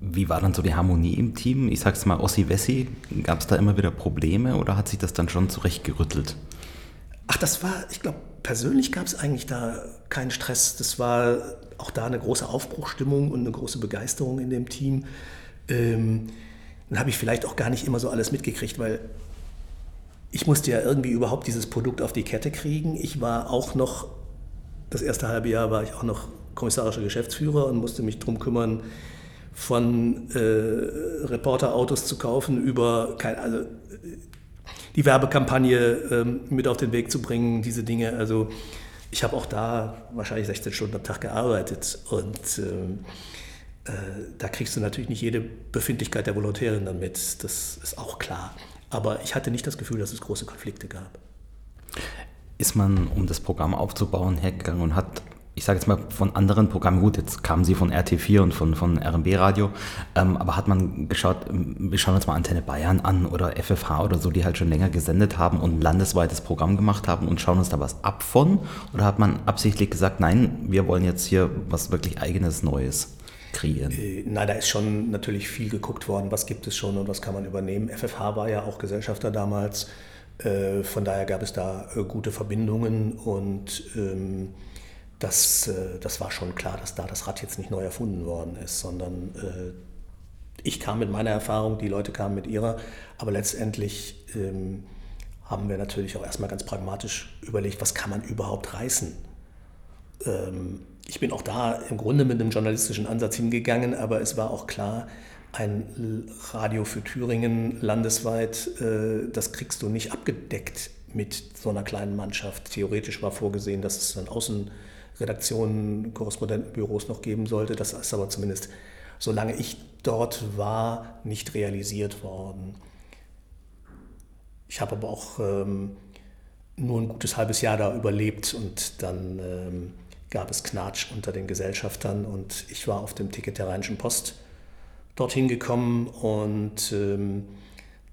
Wie war dann so die Harmonie im Team? Ich sag's mal, Ossi Wessi, gab es da immer wieder Probleme oder hat sich das dann schon zurechtgerüttelt? Ach, das war, ich glaube, persönlich gab es eigentlich da keinen Stress. Das war auch da eine große Aufbruchstimmung und eine große Begeisterung in dem Team. Ähm, dann habe ich vielleicht auch gar nicht immer so alles mitgekriegt, weil ich musste ja irgendwie überhaupt dieses Produkt auf die Kette kriegen. Ich war auch noch, das erste halbe Jahr war ich auch noch kommissarischer Geschäftsführer und musste mich darum kümmern, von äh, Reporterautos zu kaufen über kein, also die Werbekampagne ähm, mit auf den Weg zu bringen, diese Dinge. Also ich habe auch da wahrscheinlich 16 Stunden am Tag gearbeitet und ähm, äh, da kriegst du natürlich nicht jede Befindlichkeit der Volontärin damit, das ist auch klar. Aber ich hatte nicht das Gefühl, dass es große Konflikte gab. Ist man, um das Programm aufzubauen, hergegangen und hat ich sage jetzt mal von anderen Programmen, gut, jetzt kamen sie von RT4 und von, von RMB Radio, ähm, aber hat man geschaut, ähm, wir schauen uns mal Antenne Bayern an oder FFH oder so, die halt schon länger gesendet haben und ein landesweites Programm gemacht haben und schauen uns da was ab von? Oder hat man absichtlich gesagt, nein, wir wollen jetzt hier was wirklich eigenes Neues kreieren? Äh, nein, da ist schon natürlich viel geguckt worden, was gibt es schon und was kann man übernehmen. FFH war ja auch Gesellschafter damals, äh, von daher gab es da äh, gute Verbindungen und ähm, das, äh, das war schon klar, dass da das Rad jetzt nicht neu erfunden worden ist, sondern äh, ich kam mit meiner Erfahrung, die Leute kamen mit ihrer, aber letztendlich ähm, haben wir natürlich auch erstmal ganz pragmatisch überlegt, was kann man überhaupt reißen. Ähm, ich bin auch da im Grunde mit einem journalistischen Ansatz hingegangen, aber es war auch klar, ein Radio für Thüringen landesweit, äh, das kriegst du nicht abgedeckt mit so einer kleinen Mannschaft. Theoretisch war vorgesehen, dass es dann Außenredaktionen, Korrespondentenbüros noch geben sollte. Das ist aber zumindest, solange ich dort war, nicht realisiert worden. Ich habe aber auch ähm, nur ein gutes halbes Jahr da überlebt und dann ähm, gab es Knatsch unter den Gesellschaftern und ich war auf dem Ticket der Rheinischen Post dorthin gekommen und ähm,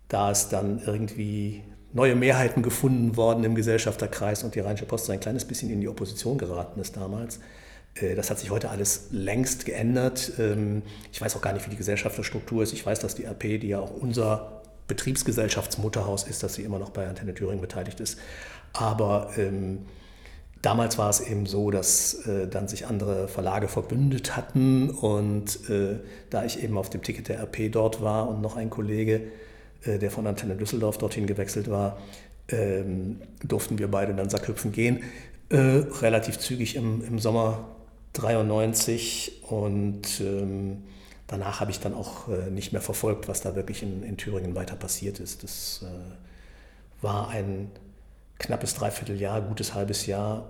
da ist dann irgendwie neue Mehrheiten gefunden worden im Gesellschafterkreis und die Rheinische Post ein kleines bisschen in die Opposition geraten ist damals. Äh, das hat sich heute alles längst geändert. Ähm, ich weiß auch gar nicht, wie die Gesellschafterstruktur ist. Ich weiß, dass die RP, die ja auch unser Betriebsgesellschaftsmutterhaus ist, dass sie immer noch bei Antenne Thüringen beteiligt ist. Aber ähm, damals war es eben so, dass äh, dann sich andere Verlage verbündet hatten und äh, da ich eben auf dem Ticket der RP dort war und noch ein Kollege, der von Antenne Düsseldorf dorthin gewechselt war, ähm, durften wir beide dann Sackhüpfen gehen. Äh, relativ zügig im, im Sommer 93 und ähm, danach habe ich dann auch äh, nicht mehr verfolgt, was da wirklich in, in Thüringen weiter passiert ist. Das äh, war ein knappes Dreivierteljahr, gutes halbes Jahr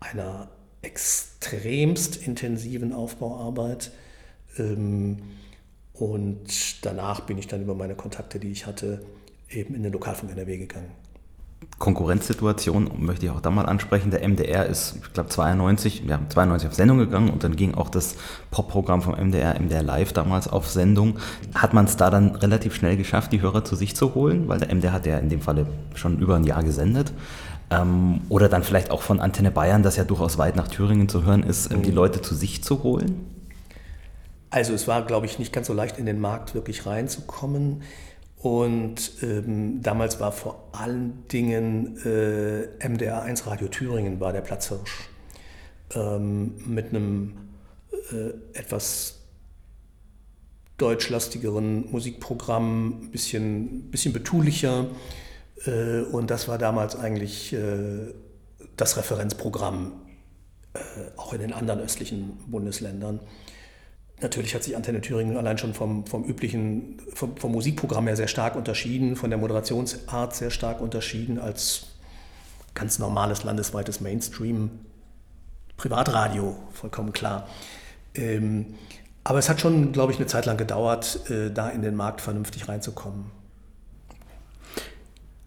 einer extremst intensiven Aufbauarbeit. Ähm, und danach bin ich dann über meine Kontakte, die ich hatte, eben in den Lokalfunk NRW gegangen. Konkurrenzsituation möchte ich auch da mal ansprechen. Der MDR ist, ich glaube, 92, ja, 92 auf Sendung gegangen und dann ging auch das Pop-Programm vom MDR, MDR Live damals auf Sendung. Hat man es da dann relativ schnell geschafft, die Hörer zu sich zu holen? Weil der MDR hat ja in dem Falle schon über ein Jahr gesendet. Ähm, oder dann vielleicht auch von Antenne Bayern, das ja durchaus weit nach Thüringen zu hören ist, ähm, die mhm. Leute zu sich zu holen? Also es war, glaube ich, nicht ganz so leicht in den Markt wirklich reinzukommen. Und ähm, damals war vor allen Dingen äh, MDR1 Radio Thüringen war der Platzhirsch. Ähm, mit einem äh, etwas deutschlastigeren Musikprogramm, ein bisschen, bisschen betulicher. Äh, und das war damals eigentlich äh, das Referenzprogramm, äh, auch in den anderen östlichen Bundesländern. Natürlich hat sich Antenne Thüringen allein schon vom, vom üblichen, vom, vom, Musikprogramm her sehr stark unterschieden, von der Moderationsart sehr stark unterschieden als ganz normales landesweites Mainstream-Privatradio, vollkommen klar. Ähm, aber es hat schon, glaube ich, eine Zeit lang gedauert, äh, da in den Markt vernünftig reinzukommen.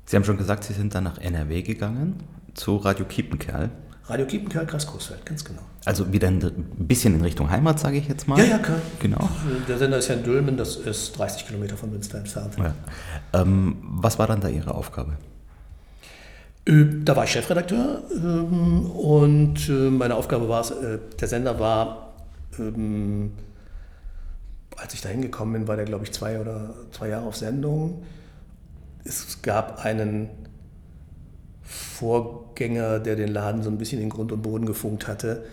Sie haben schon gesagt, Sie sind dann nach NRW gegangen, zu Radio Kiepenkerl. Radio Kiepenkerl, Kreis Großfeld, ganz genau. Also wieder ein bisschen in Richtung Heimat, sage ich jetzt mal. Ja, ja, klar. Genau. Der Sender ist ja in Dülmen, das ist 30 Kilometer von Münster entfernt. Ja. Ähm, was war dann da Ihre Aufgabe? Äh, da war ich Chefredakteur ähm, und äh, meine Aufgabe war es, äh, der Sender war, ähm, als ich da hingekommen bin, war der glaube ich zwei oder zwei Jahre auf Sendung. Es gab einen Vorgänger, der den Laden so ein bisschen in Grund und Boden gefunkt hatte.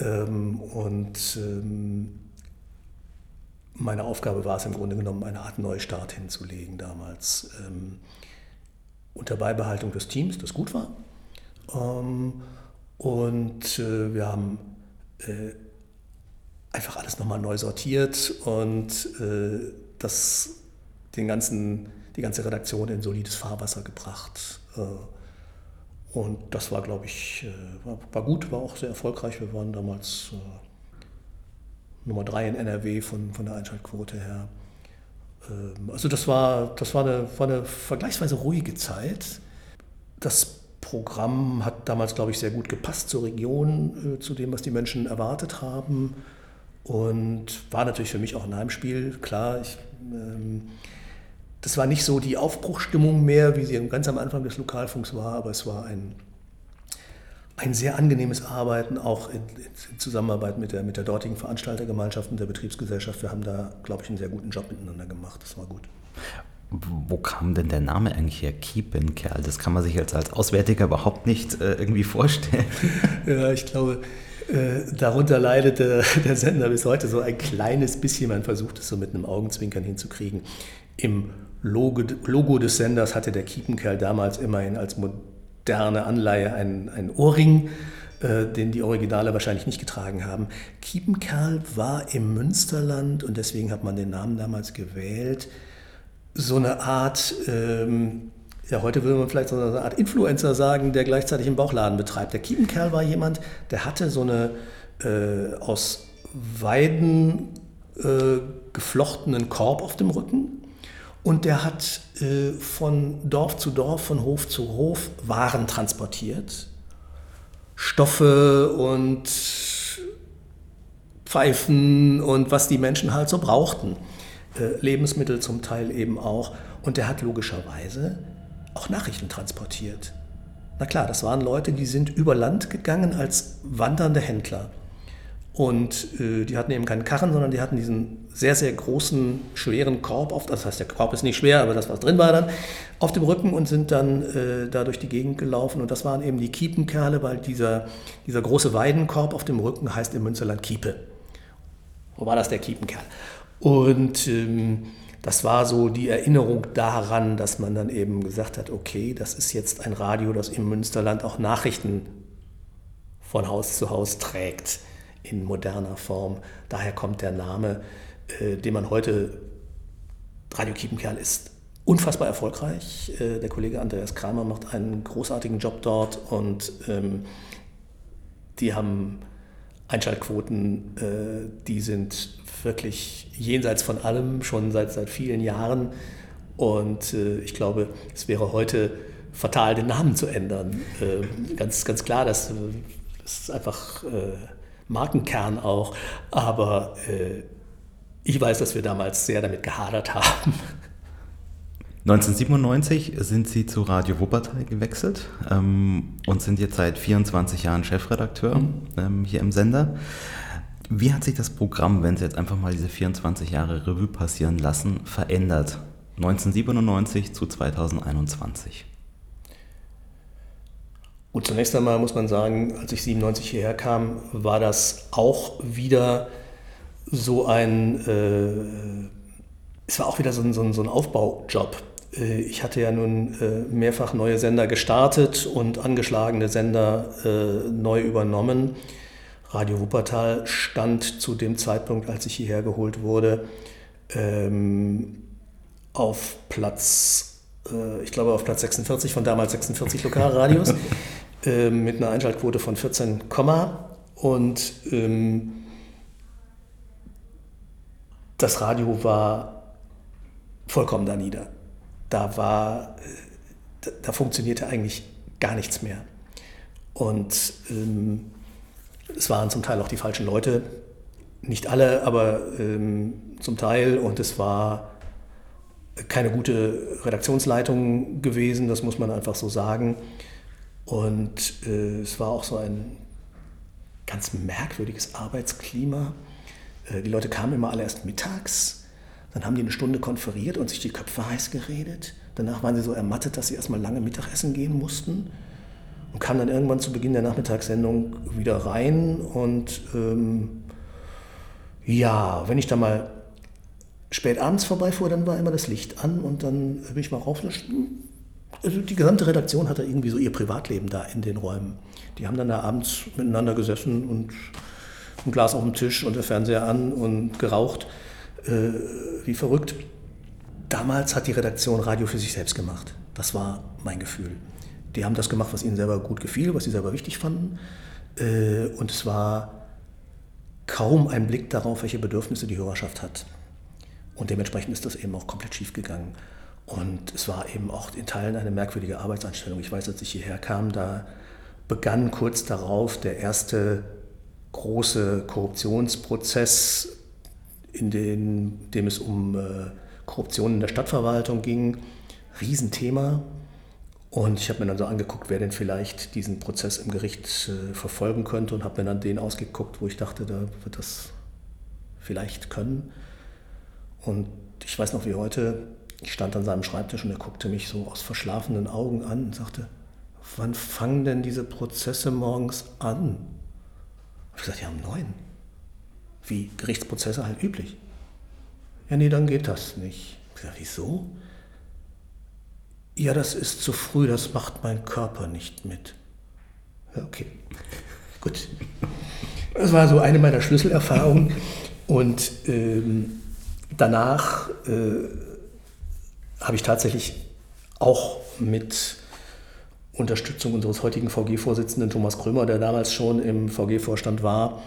Ähm, und ähm, meine Aufgabe war es im Grunde genommen, eine Art Neustart hinzulegen damals. Ähm, unter Beibehaltung des Teams, das gut war. Und äh, wir haben äh, einfach alles nochmal neu sortiert und äh, das, den ganzen, die ganze Redaktion in solides Fahrwasser gebracht. Und das war, glaube ich, äh, war, war, gut, war auch sehr erfolgreich. Wir waren damals äh, Nummer drei in NRW von, von der Einschaltquote her. Ähm, also das war, das war eine, war eine vergleichsweise ruhige Zeit. Das Programm hat damals, glaube ich, sehr gut gepasst zur Region, äh, zu dem, was die Menschen erwartet haben. Und war natürlich für mich auch ein Heimspiel. Klar, ich, ähm, das war nicht so die Aufbruchstimmung mehr, wie sie ganz am Anfang des Lokalfunks war, aber es war ein, ein sehr angenehmes Arbeiten, auch in, in, Zusammenarbeit mit der, mit der dortigen Veranstaltergemeinschaft und der Betriebsgesellschaft. Wir haben da, glaube ich, einen sehr guten Job miteinander gemacht. Das war gut. Wo kam denn der Name eigentlich her? Kiepenkerl? Das kann man sich jetzt als Auswärtiger überhaupt nicht äh, irgendwie vorstellen. ja, ich glaube, äh, darunter leidet der, der, Sender bis heute so ein kleines bisschen. Man versucht es so mit einem Augenzwinkern hinzukriegen. Im Logo, Logo des Senders hatte der Kiepenkerl damals immerhin als moderne Anleihe einen, einen Ohrring, äh, den die Originale wahrscheinlich nicht getragen haben. Kiepenkerl war im Münsterland und deswegen hat man den Namen damals gewählt. So eine Art, ähm, ja, heute würde man vielleicht so eine Art Influencer sagen, der gleichzeitig einen Bauchladen betreibt. Der Kiepenkerl war jemand, der hatte so eine äh, aus Weiden äh, geflochtenen Korb auf dem Rücken und der hat äh, von Dorf zu Dorf, von Hof zu Hof Waren transportiert. Stoffe und Pfeifen und was die Menschen halt so brauchten. Äh, Lebensmittel zum Teil eben auch. Und der hat logischerweise auch Nachrichten transportiert. Na klar, das waren Leute, die sind über Land gegangen als wandernde Händler. Und äh, die hatten eben keinen Karren, sondern die hatten diesen sehr, sehr großen, schweren Korb, auf, das heißt, der Korb ist nicht schwer, aber das, was drin war dann, auf dem Rücken und sind dann äh, da durch die Gegend gelaufen. Und das waren eben die Kiepenkerle, weil dieser, dieser große Weidenkorb auf dem Rücken heißt im Münsterland Kiepe. Wo war das der Kiepenkerl? Und ähm, das war so die Erinnerung daran, dass man dann eben gesagt hat, okay, das ist jetzt ein Radio, das im Münsterland auch Nachrichten von Haus zu Haus trägt in moderner Form. Daher kommt der Name, äh, den man heute, Radio Kiepenkerl ist unfassbar erfolgreich. Äh, der Kollege Andreas Kramer macht einen großartigen Job dort und ähm, die haben Einschaltquoten, äh, die sind wirklich jenseits von allem, schon seit, seit vielen Jahren. Und äh, ich glaube, es wäre heute fatal, den Namen zu ändern. Ganz, ganz klar, das, ist einfach Markenkern auch. Aber äh, ich weiß, dass wir damals sehr damit gehadert haben. 1997 sind Sie zu Radio Wuppertal gewechselt ähm, und sind jetzt seit 24 Jahren Chefredakteur mhm. ähm, hier im Sender. Wie hat sich das Programm, wenn Sie jetzt einfach mal diese 24 Jahre Revue passieren lassen, verändert? 1997 zu 2021? Und zunächst einmal muss man sagen, als ich 97 hierher kam, war das auch wieder so ein, äh, es war auch wieder so ein, so ein, so ein Aufbaujob. Äh, ich hatte ja nun äh, mehrfach neue Sender gestartet und angeschlagene Sender äh, neu übernommen. Radio Wuppertal stand zu dem Zeitpunkt, als ich hierher geholt wurde, ähm, auf Platz, äh, ich glaube auf Platz 46 von damals 46 Lokalradios. äh, mit einer Einschaltquote von 14, und ähm, das Radio war vollkommen da nieder. Da war, da, da funktionierte eigentlich gar nichts mehr. Und ähm, es waren zum Teil auch die falschen Leute, nicht alle, aber ähm, zum Teil. Und es war keine gute Redaktionsleitung gewesen, das muss man einfach so sagen. Und äh, es war auch so ein ganz merkwürdiges Arbeitsklima. Äh, die Leute kamen immer alle erst mittags, dann haben die eine Stunde konferiert und sich die Köpfe heiß geredet. Danach waren sie so ermattet, dass sie erstmal lange Mittagessen gehen mussten und kamen dann irgendwann zu Beginn der Nachmittagssendung wieder rein. Und ähm, ja, wenn ich da mal spät abends vorbeifuhr, dann war immer das Licht an und dann bin ich mal rauf also die gesamte Redaktion hatte irgendwie so ihr Privatleben da in den Räumen. Die haben dann da abends miteinander gesessen und ein Glas auf dem Tisch und der Fernseher an und geraucht, äh, wie verrückt. Damals hat die Redaktion Radio für sich selbst gemacht. Das war mein Gefühl. Die haben das gemacht, was ihnen selber gut gefiel, was sie selber wichtig fanden. Äh, und es war kaum ein Blick darauf, welche Bedürfnisse die Hörerschaft hat. Und dementsprechend ist das eben auch komplett schief gegangen. Und es war eben auch in Teilen eine merkwürdige Arbeitsanstellung. Ich weiß, als ich hierher kam, da begann kurz darauf der erste große Korruptionsprozess, in dem, dem es um äh, Korruption in der Stadtverwaltung ging. Riesenthema. Und ich habe mir dann so angeguckt, wer denn vielleicht diesen Prozess im Gericht äh, verfolgen könnte und habe mir dann den ausgeguckt, wo ich dachte, da wird das vielleicht können. Und ich weiß noch wie heute, ich stand an seinem Schreibtisch und er guckte mich so aus verschlafenen Augen an und sagte, wann fangen denn diese Prozesse morgens an? Ich gesagt, ja, um neun. Wie Gerichtsprozesse halt üblich. Ja, nee, dann geht das nicht. Ich gesagt, wieso? Ja, das ist zu früh, das macht mein Körper nicht mit. Ja, okay, gut. Das war so eine meiner Schlüsselerfahrungen. Und ähm, danach äh, habe ich tatsächlich auch mit Unterstützung unseres heutigen VG-Vorsitzenden Thomas Krömer, der damals schon im VG-Vorstand war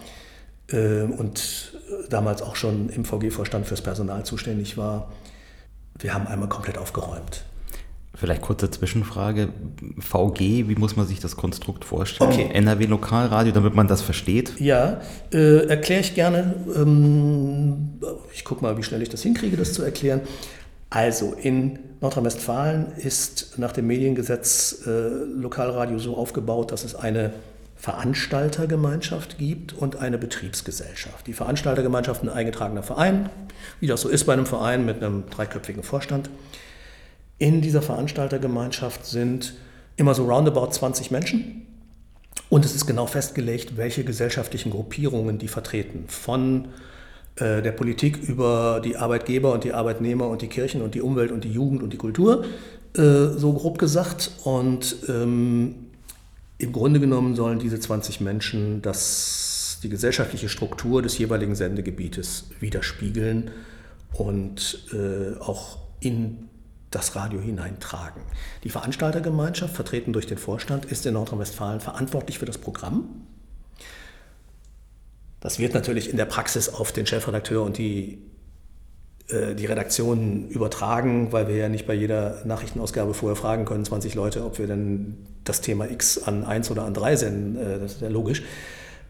äh, und damals auch schon im VG-Vorstand fürs Personal zuständig war, wir haben einmal komplett aufgeräumt. Vielleicht kurze Zwischenfrage. VG, wie muss man sich das Konstrukt vorstellen? Okay. NRW Lokalradio, damit man das versteht? Ja, äh, erkläre ich gerne. Ähm, ich gucke mal, wie schnell ich das hinkriege, das zu erklären. Also in Nordrhein-Westfalen ist nach dem Mediengesetz äh, Lokalradio so aufgebaut, dass es eine Veranstaltergemeinschaft gibt und eine Betriebsgesellschaft. Die Veranstaltergemeinschaft ein eingetragener Verein, wie das so ist bei einem Verein mit einem dreiköpfigen Vorstand. In dieser Veranstaltergemeinschaft sind immer so roundabout 20 Menschen. Und es ist genau festgelegt, welche gesellschaftlichen Gruppierungen die vertreten. Von der Politik über die Arbeitgeber und die Arbeitnehmer und die Kirchen und die Umwelt und die Jugend und die Kultur, äh, so grob gesagt. Und ähm, im Grunde genommen sollen diese 20 Menschen das, die gesellschaftliche Struktur des jeweiligen Sendegebietes widerspiegeln und äh, auch in das Radio hineintragen. Die Veranstaltergemeinschaft, vertreten durch den Vorstand, ist in Nordrhein-Westfalen verantwortlich für das Programm. Das wird natürlich in der Praxis auf den Chefredakteur und die, äh, die Redaktion übertragen, weil wir ja nicht bei jeder Nachrichtenausgabe vorher fragen können, 20 Leute, ob wir denn das Thema X an 1 oder an 3 senden. Äh, das ist ja logisch.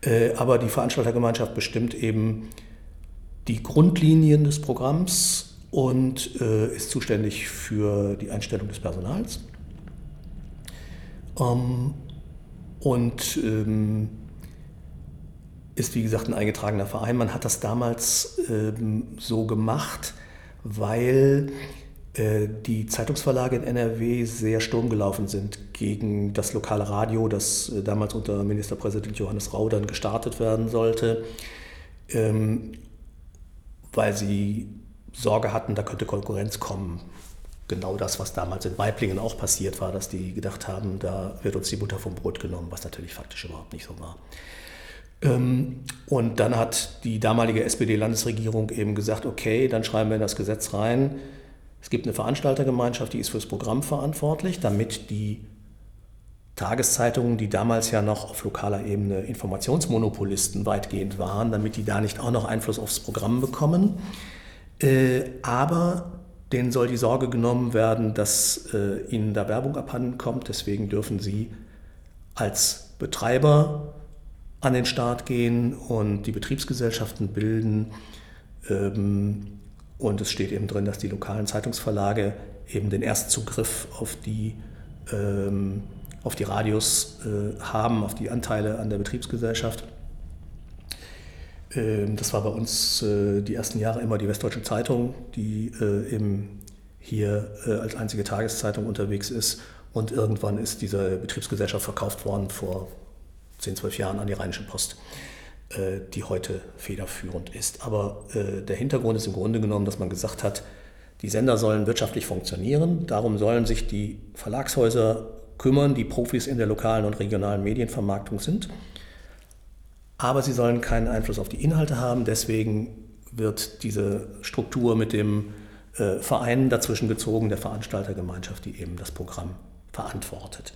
Äh, aber die Veranstaltergemeinschaft bestimmt eben die Grundlinien des Programms und äh, ist zuständig für die Einstellung des Personals. Ähm, und ähm, ist wie gesagt ein eingetragener Verein. Man hat das damals ähm, so gemacht, weil äh, die Zeitungsverlage in NRW sehr sturmgelaufen sind gegen das lokale Radio, das äh, damals unter Ministerpräsident Johannes Rau dann gestartet werden sollte, ähm, weil sie Sorge hatten, da könnte Konkurrenz kommen. Genau das, was damals in Weiblingen auch passiert war, dass die gedacht haben, da wird uns die Butter vom Brot genommen, was natürlich faktisch überhaupt nicht so war. Ähm, und dann hat die damalige SPD-Landesregierung eben gesagt, okay, dann schreiben wir in das Gesetz rein, es gibt eine Veranstaltergemeinschaft, die ist fürs Programm verantwortlich, damit die Tageszeitungen, die damals ja noch auf lokaler Ebene Informationsmonopolisten weitgehend waren, damit die da nicht auch noch Einfluss aufs Programm bekommen. Äh, aber denen soll die Sorge genommen werden, dass äh, ihnen da Werbung abhanden kommt. Deswegen dürfen sie als Betreiber an den Start gehen und die Betriebsgesellschaften bilden. Ähm, und es steht eben drin, dass die lokalen Zeitungsverlage eben den Erstzugriff auf die, ähm, auf die Radios äh, haben, auf die Anteile an der Betriebsgesellschaft. Ähm, das war bei uns äh, die ersten Jahre immer die Westdeutsche Zeitung, die äh, eben hier als einzige Tageszeitung unterwegs ist. Und irgendwann ist diese Betriebsgesellschaft verkauft worden vor 10, 12 Jahren an die Rheinische Post, die heute federführend ist. Aber der Hintergrund ist im Grunde genommen, dass man gesagt hat, die Sender sollen wirtschaftlich funktionieren. Darum sollen sich die Verlagshäuser kümmern, die Profis in der lokalen und regionalen Medienvermarktung sind aber sie sollen keinen Einfluss auf die Inhalte haben. Deswegen wird diese Struktur mit dem äh, Verein dazwischen gezogen, der Veranstaltergemeinschaft, die eben das Programm verantwortet.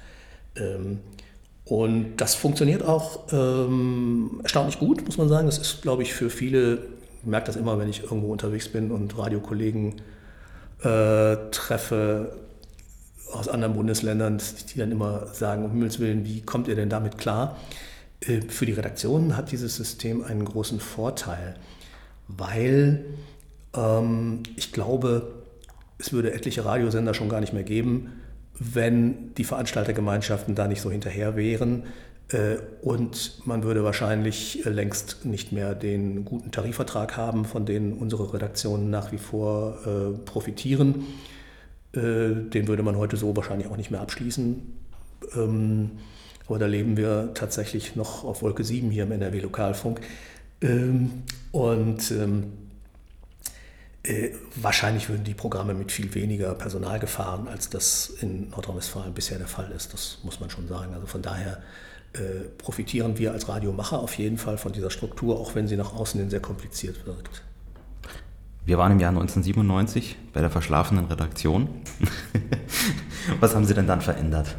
Ähm, und das funktioniert auch ähm, erstaunlich gut, muss man sagen. Das ist, glaube ich, für viele, ich merke das immer, wenn ich irgendwo unterwegs bin und Radiokollegen äh, treffe aus anderen Bundesländern, die dann immer sagen, um Himmels Willen, wie kommt ihr denn damit klar? Äh, für die Redaktionen hat dieses System einen großen Vorteil, weil ähm, ich glaube, es würde etliche Radiosender schon gar nicht mehr geben, wenn die Veranstaltergemeinschaften da nicht so hinterher wären. Äh, und man würde wahrscheinlich längst nicht mehr den guten Tarifvertrag haben, von dem unsere Redaktionen nach wie vor äh, profitieren. Äh, den würde man heute so wahrscheinlich auch nicht mehr abschließen. Ähm, aber da leben wir tatsächlich noch auf Wolke 7 hier im NRW Lokalfunk. Ähm, und ähm, äh, wahrscheinlich würden die Programme mit viel weniger Personal gefahren, als das in Nordrhein-Westfalen bisher der Fall ist. Das muss man schon sagen. Also von daher äh, profitieren wir als Radiomacher auf jeden Fall von dieser Struktur, auch wenn sie nach außen hin sehr kompliziert wirkt. Wir waren im Jahr 1997 bei der verschlafenen Redaktion. Was haben Sie denn dann verändert?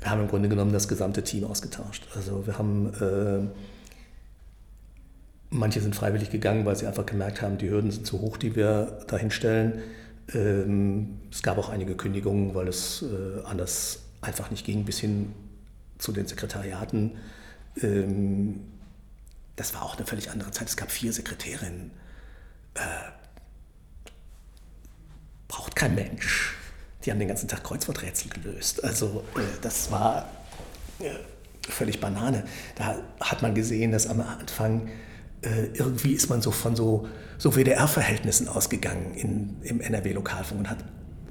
Wir haben im Grunde genommen das gesamte Team ausgetauscht. Also wir haben äh, Manche sind freiwillig gegangen, weil sie einfach gemerkt haben, die Hürden sind zu hoch, die wir dahin stellen. Ähm, es gab auch einige Kündigungen, weil es äh, anders einfach nicht ging, bis hin zu den Sekretariaten. Ähm, das war auch eine völlig andere Zeit. Es gab vier Sekretärinnen. Äh, braucht kein Mensch. Die haben den ganzen Tag Kreuzworträtsel gelöst. Also äh, das war völlig Banane. Da hat man gesehen, dass am Anfang irgendwie ist man so von so, so WDR-Verhältnissen ausgegangen in, im NRW-Lokalfunk und hat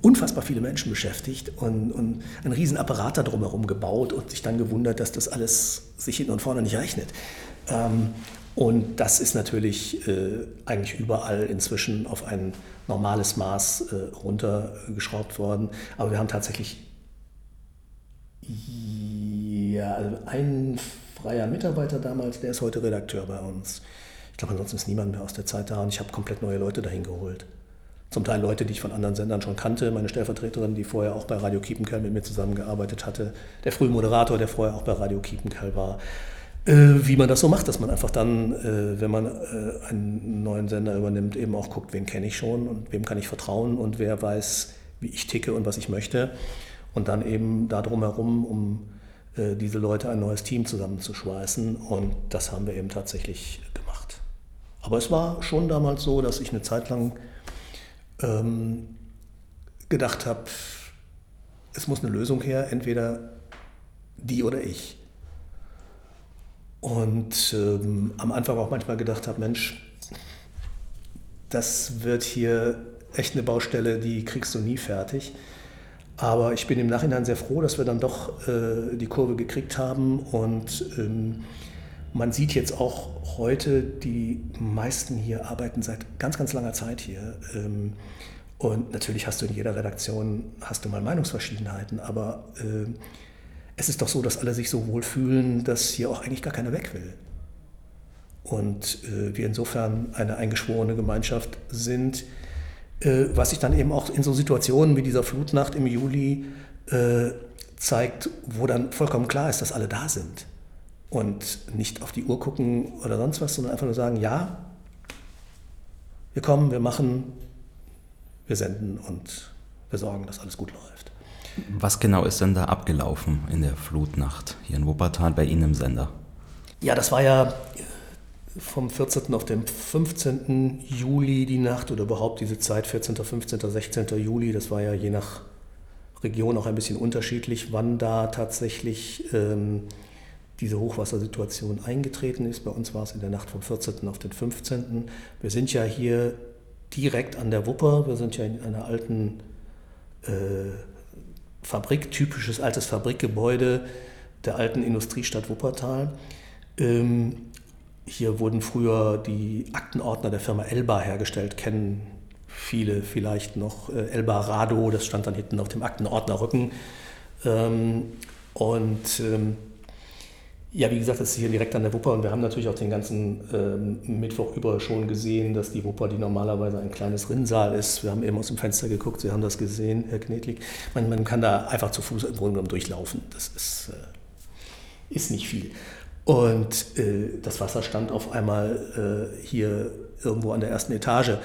unfassbar viele Menschen beschäftigt und, und einen riesen Apparat da drumherum gebaut und sich dann gewundert, dass das alles sich hinten und vorne nicht rechnet. Ähm, und das ist natürlich äh, eigentlich überall inzwischen auf ein normales Maß äh, runtergeschraubt worden. Aber wir haben tatsächlich ja, also ein freier Mitarbeiter damals, der ist heute Redakteur bei uns. Ich glaube, ansonsten ist niemand mehr aus der Zeit da und ich habe komplett neue Leute dahin geholt. Zum Teil Leute, die ich von anderen Sendern schon kannte. Meine Stellvertreterin, die vorher auch bei Radio Kiepenkerl mit mir zusammengearbeitet hatte. Der frühe Moderator, der vorher auch bei Radio Kiepenkerl war. Äh, wie man das so macht, dass man einfach dann, äh, wenn man äh, einen neuen Sender übernimmt, eben auch guckt, wen kenne ich schon und wem kann ich vertrauen und wer weiß, wie ich ticke und was ich möchte. Und dann eben da drumherum, um diese Leute ein neues Team zusammenzuschweißen. Und das haben wir eben tatsächlich gemacht. Aber es war schon damals so, dass ich eine Zeit lang ähm, gedacht habe, es muss eine Lösung her, entweder die oder ich. Und ähm, am Anfang auch manchmal gedacht habe, Mensch, das wird hier echt eine Baustelle, die kriegst du nie fertig. Aber ich bin im Nachhinein sehr froh, dass wir dann doch äh, die Kurve gekriegt haben. Und ähm, man sieht jetzt auch heute, die meisten hier arbeiten seit ganz, ganz langer Zeit hier. Ähm, und natürlich hast du in jeder Redaktion hast du mal Meinungsverschiedenheiten, aber äh, es ist doch so, dass alle sich so wohl fühlen, dass hier auch eigentlich gar keiner weg will. Und äh, wir insofern eine eingeschworene Gemeinschaft sind, äh, was sich dann eben auch in so Situationen wie dieser Flutnacht im Juli äh, zeigt, wo dann vollkommen klar ist, dass alle da sind. Und nicht auf die Uhr gucken oder sonst was, sondern einfach nur sagen, ja, wir kommen, wir machen, wir senden und wir sorgen, dass alles gut läuft. Was genau ist denn da abgelaufen in der Flutnacht hier in Wuppertal bei Ihnen im Sender? Ja, das war ja vom 14. auf den 15. Juli die Nacht oder überhaupt diese Zeit, 14., 15., 16. Juli, das war ja je nach Region auch ein bisschen unterschiedlich, wann da tatsächlich ähm, diese Hochwassersituation eingetreten ist. Bei uns war es in der Nacht vom 14. auf den 15. Wir sind ja hier direkt an der Wupper, wir sind ja in einer alten äh, Fabrik, typisches altes Fabrikgebäude der alten Industriestadt Wuppertal. Ähm, hier wurden früher die Aktenordner der Firma Elba hergestellt, kennen viele vielleicht noch. Äh, Elba Rado, das stand dann hinten auf dem Aktenordnerrücken. Ähm, und ähm, ja, wie gesagt, das ist hier direkt an der Wupper und wir haben natürlich auch den ganzen ähm, Mittwoch über schon gesehen, dass die Wupper, die normalerweise ein kleines Rinnsal ist, wir haben eben aus dem Fenster geguckt, Sie haben das gesehen, Herr Knetlig, man, man kann da einfach zu Fuß im Grunde genommen durchlaufen. Das ist, äh, ist nicht viel. Und äh, das Wasser stand auf einmal äh, hier irgendwo an der ersten Etage.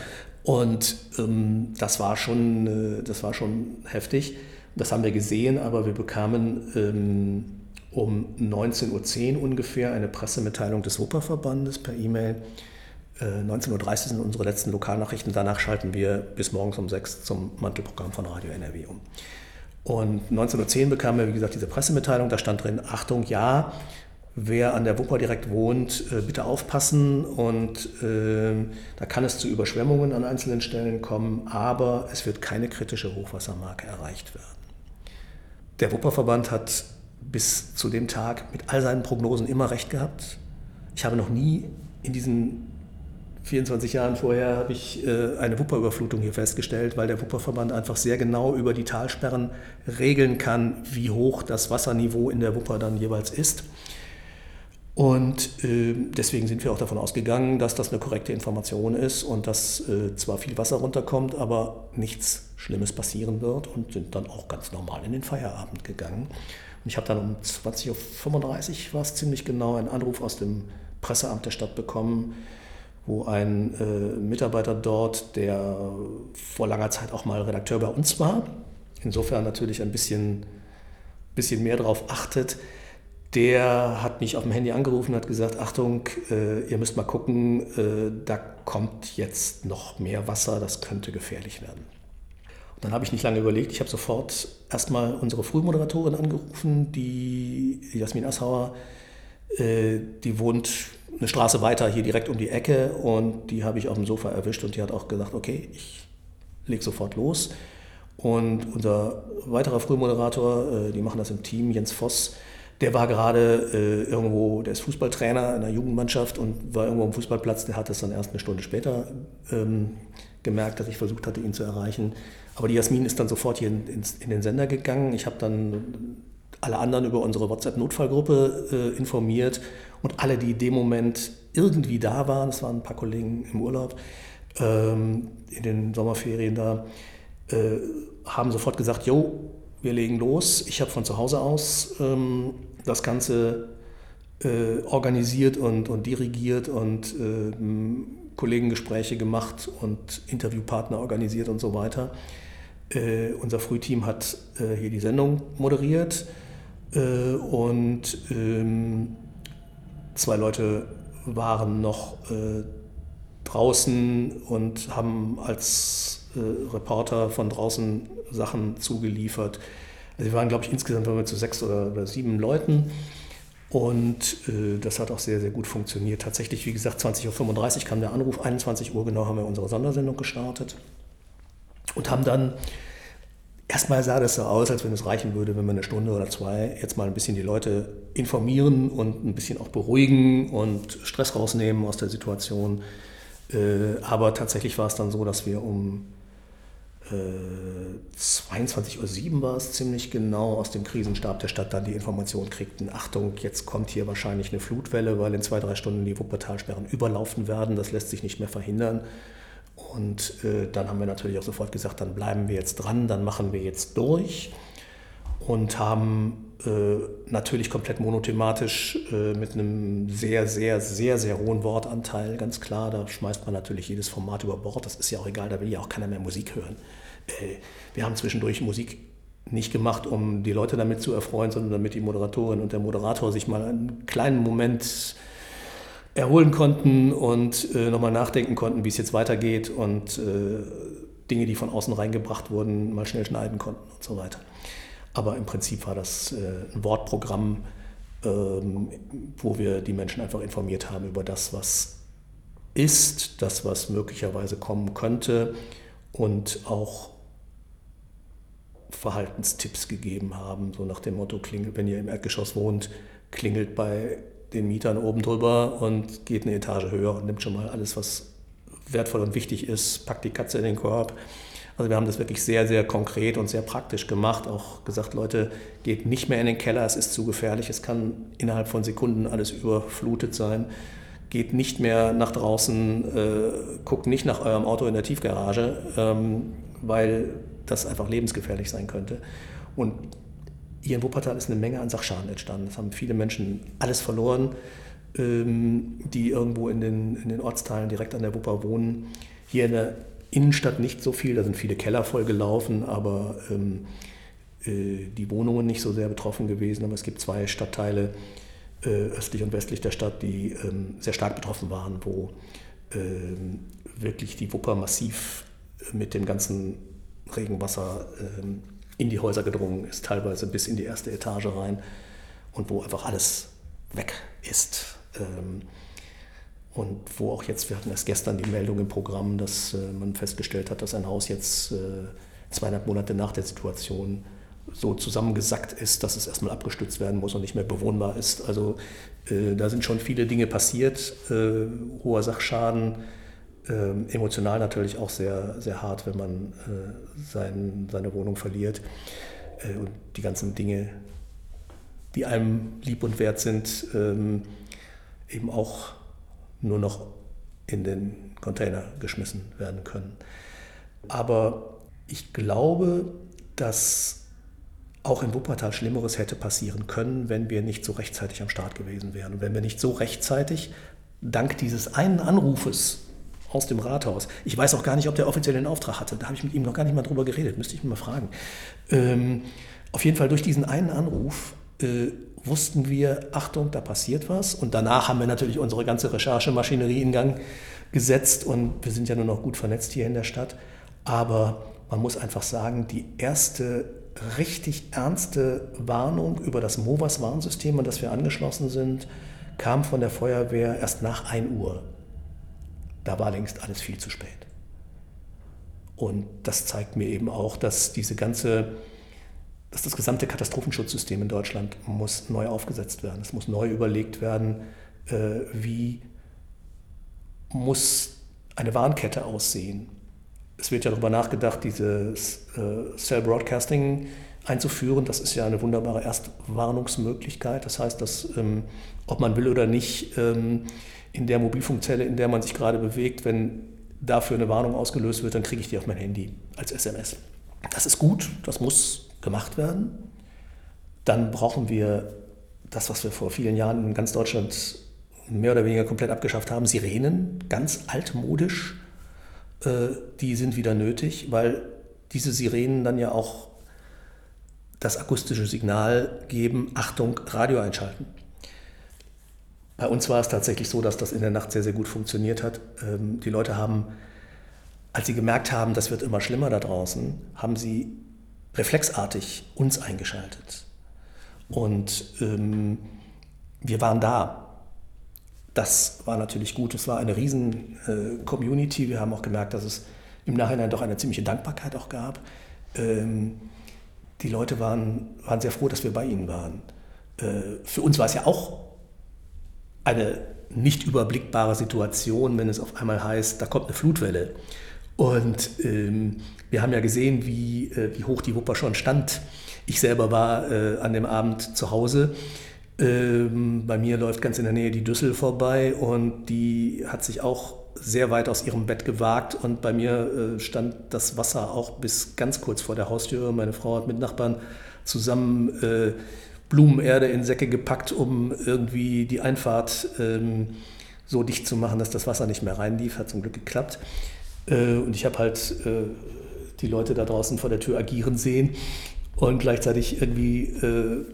Und ähm, das, war schon, äh, das war schon heftig. Das haben wir gesehen, aber wir bekamen ähm, um 19.10 Uhr ungefähr eine Pressemitteilung des Wupperverbandes per E-Mail. 19.30 Uhr sind unsere letzten Lokalnachrichten. Danach schalten wir bis morgens um 6 zum Mantelprogramm von Radio NRW um. Und 1910 bekam er, wie gesagt, diese Pressemitteilung, da stand drin, Achtung, ja, wer an der Wupper direkt wohnt, äh, bitte aufpassen und äh, da kann es zu Überschwemmungen an einzelnen Stellen kommen, aber es wird keine kritische Hochwassermarke erreicht werden. Der Wupperverband hat bis zu dem Tag mit all seinen Prognosen immer recht gehabt. Ich habe noch nie in diesen 24 Jahren vorher habe ich äh, eine Wupperüberflutung hier festgestellt, weil der Wupperverband einfach sehr genau über die Talsperren regeln kann, wie hoch das Wasserniveau in der Wupper dann jeweils ist. Und äh, deswegen sind wir auch davon ausgegangen, dass das eine korrekte Information ist und dass äh, zwar viel Wasser runterkommt, aber nichts Schlimmes passieren wird und sind dann auch ganz normal in den Feierabend gegangen. Und ich habe dann um 20.35 Uhr, war es ziemlich genau, einen Anruf aus dem Presseamt der Stadt bekommen, wo ein äh, Mitarbeiter dort, der vor langer Zeit auch mal Redakteur bei uns war, insofern natürlich ein bisschen, bisschen mehr darauf achtet, der hat mich auf dem Handy angerufen und hat gesagt, Achtung, äh, ihr müsst mal gucken, äh, da kommt jetzt noch mehr Wasser, das könnte gefährlich werden. Und dann habe ich nicht lange überlegt, ich habe sofort erstmal unsere Frühmoderatorin angerufen, die Jasmin Assauer, äh, die wohnt eine Straße weiter hier direkt um die Ecke und die habe ich auf dem Sofa erwischt und die hat auch gesagt, okay, ich lege sofort los. Und unser weiterer Frühmoderator, äh, die machen das im Team, Jens Voss, der war gerade äh, irgendwo, der ist Fußballtrainer in der Jugendmannschaft und war irgendwo am Fußballplatz. Der hat das dann erst eine Stunde später ähm, gemerkt, dass ich versucht hatte, ihn zu erreichen. Aber die Jasmin ist dann sofort hier in, in, in den Sender gegangen. Ich habe dann alle anderen über unsere WhatsApp-Notfallgruppe äh, informiert und alle, die in dem Moment irgendwie da waren, es waren ein paar Kollegen im Urlaub, ähm, in den Sommerferien da, äh, haben sofort gesagt, jo, wir legen los. Ich habe von zu Hause aus ähm, das Ganze äh, organisiert und, und dirigiert und äh, Kollegengespräche gemacht und Interviewpartner organisiert und so weiter. Äh, unser Frühteam hat äh, hier die Sendung moderiert äh, und ähm, zwei Leute waren noch äh, draußen und haben als Reporter von draußen Sachen zugeliefert. Also wir waren, glaube ich, insgesamt waren wir zu sechs oder, oder sieben Leuten. Und äh, das hat auch sehr, sehr gut funktioniert. Tatsächlich, wie gesagt, 20.35 Uhr kam der Anruf, 21 Uhr genau haben wir unsere Sondersendung gestartet und haben dann, erstmal sah das so aus, als wenn es reichen würde, wenn wir eine Stunde oder zwei jetzt mal ein bisschen die Leute informieren und ein bisschen auch beruhigen und Stress rausnehmen aus der Situation. Äh, aber tatsächlich war es dann so, dass wir um 22.07 Uhr war es ziemlich genau, aus dem Krisenstab der Stadt dann die Information kriegten, Achtung, jetzt kommt hier wahrscheinlich eine Flutwelle, weil in zwei, drei Stunden die Wuppertalsperren überlaufen werden, das lässt sich nicht mehr verhindern. Und äh, dann haben wir natürlich auch sofort gesagt, dann bleiben wir jetzt dran, dann machen wir jetzt durch. Und haben äh, natürlich komplett monothematisch äh, mit einem sehr, sehr, sehr, sehr hohen Wortanteil, ganz klar. Da schmeißt man natürlich jedes Format über Bord. Das ist ja auch egal, da will ja auch keiner mehr Musik hören. Äh, wir haben zwischendurch Musik nicht gemacht, um die Leute damit zu erfreuen, sondern damit die Moderatorin und der Moderator sich mal einen kleinen Moment erholen konnten und äh, nochmal nachdenken konnten, wie es jetzt weitergeht und äh, Dinge, die von außen reingebracht wurden, mal schnell schneiden konnten und so weiter. Aber im Prinzip war das äh, ein Wortprogramm, ähm, wo wir die Menschen einfach informiert haben über das, was ist, das, was möglicherweise kommen könnte und auch Verhaltenstipps gegeben haben, so nach dem Motto, klingelt, wenn ihr im Erdgeschoss wohnt, klingelt bei den Mietern oben drüber und geht eine Etage höher und nimmt schon mal alles, was wertvoll und wichtig ist, packt die Katze in den Korb. Also wir haben das wirklich sehr, sehr konkret und sehr praktisch gemacht. Auch gesagt, Leute, geht nicht mehr in den Keller, es ist zu gefährlich, es kann innerhalb von Sekunden alles überflutet sein. Geht nicht mehr nach draußen, äh, guckt nicht nach eurem Auto in der Tiefgarage, ähm, weil das einfach lebensgefährlich sein könnte. Und hier in Wuppertal ist eine Menge an Sachschaden entstanden. Es haben viele Menschen alles verloren, ähm, die irgendwo in den, in den Ortsteilen direkt an der Wupper wohnen. Hier in der Innenstadt nicht so viel, da sind viele Keller voll gelaufen, aber ähm, äh, die Wohnungen nicht so sehr betroffen gewesen. Aber es gibt zwei Stadtteile, äh, östlich und westlich der Stadt, die ähm, sehr stark betroffen waren, wo ähm, wirklich die Wupper massiv mit dem ganzen Regenwasser ähm, in die Häuser gedrungen ist, teilweise bis in die erste Etage rein und wo einfach alles weg ist. Und wo auch jetzt, wir hatten erst gestern die Meldung im Programm, dass äh, man festgestellt hat, dass ein Haus jetzt äh, zweieinhalb Monate nach der Situation so zusammengesackt ist, dass es erstmal abgestützt werden muss und nicht mehr bewohnbar ist. Also äh, da sind schon viele Dinge passiert, äh, hoher Sachschaden, äh, emotional natürlich auch sehr, sehr hart, wenn man äh, sein, seine Wohnung verliert und die ganzen Dinge, die einem lieb und wert sind, ähm, eben auch nur noch in den Container geschmissen werden können. Aber ich glaube, dass auch in Wuppertal Schlimmeres hätte passieren können, wenn wir nicht so rechtzeitig am Start gewesen wären. Und wenn wir nicht so rechtzeitig, dank dieses einen Anrufes aus dem Rathaus, ich weiß auch gar nicht, ob der offiziell den Auftrag hatte, da habe ich mit ihm noch gar nicht mal drüber geredet, müsste ich ihn mal fragen. Ähm, auf jeden Fall durch diesen einen Anruf äh, wussten wir, Achtung, da passiert was. Und danach haben wir natürlich unsere ganze Recherchemaschinerie in Gang gesetzt und wir sind ja nur noch gut vernetzt hier in der Stadt. Aber man muss einfach sagen, die erste richtig ernste Warnung über das MOVAS-Warnsystem, an das wir angeschlossen sind, kam von der Feuerwehr erst nach 1 Uhr. Da war längst alles viel zu spät. Und das zeigt mir eben auch, dass diese ganze dass das gesamte Katastrophenschutzsystem in Deutschland muss neu aufgesetzt werden. Es muss neu überlegt werden, äh, wie muss eine Warnkette aussehen. Es wird ja darüber nachgedacht, dieses äh, Cell Broadcasting einzuführen. Das ist ja eine wunderbare Erstwarnungsmöglichkeit. Das heißt, dass, ähm, ob man will oder nicht, ähm, in der Mobilfunkzelle, in der man sich gerade bewegt, wenn dafür eine Warnung ausgelöst wird, dann kriege ich die auf mein Handy als SMS. Das ist gut, das muss gemacht werden. Dann brauchen wir das, was wir vor vielen Jahren in ganz Deutschland mehr oder weniger komplett abgeschafft haben, Sirenen, ganz altmodisch. Äh, die sind wieder nötig, weil diese Sirenen dann ja auch das akustische Signal geben, Achtung, Radio einschalten. Bei uns war es tatsächlich so, dass das in der Nacht sehr, sehr gut funktioniert hat. Ähm, die Leute haben, als sie gemerkt haben, das wird immer schlimmer da draußen, haben sie reflexartig uns eingeschaltet. Und ähm, wir waren da. Das war natürlich gut. Es war eine riesen äh, Community. Wir haben auch gemerkt, dass es im Nachhinein doch eine ziemliche Dankbarkeit auch gab. Ähm, die Leute waren, waren sehr froh, dass wir bei ihnen waren. Äh, für uns war es ja auch eine nicht überblickbare Situation, wenn es auf einmal heißt, da kommt eine Flutwelle. Und ähm, wir haben ja gesehen, wie, äh, wie hoch die Wupper schon stand. Ich selber war äh, an dem Abend zu Hause. Ähm, bei mir läuft ganz in der Nähe die Düssel vorbei und die hat sich auch sehr weit aus ihrem Bett gewagt und bei mir äh, stand das Wasser auch bis ganz kurz vor der Haustür. Meine Frau hat mit Nachbarn zusammen äh, Blumenerde in Säcke gepackt, um irgendwie die Einfahrt ähm, so dicht zu machen, dass das Wasser nicht mehr reinlief. Hat zum Glück geklappt. Äh, und ich habe halt äh, die Leute da draußen vor der Tür agieren sehen und gleichzeitig irgendwie äh,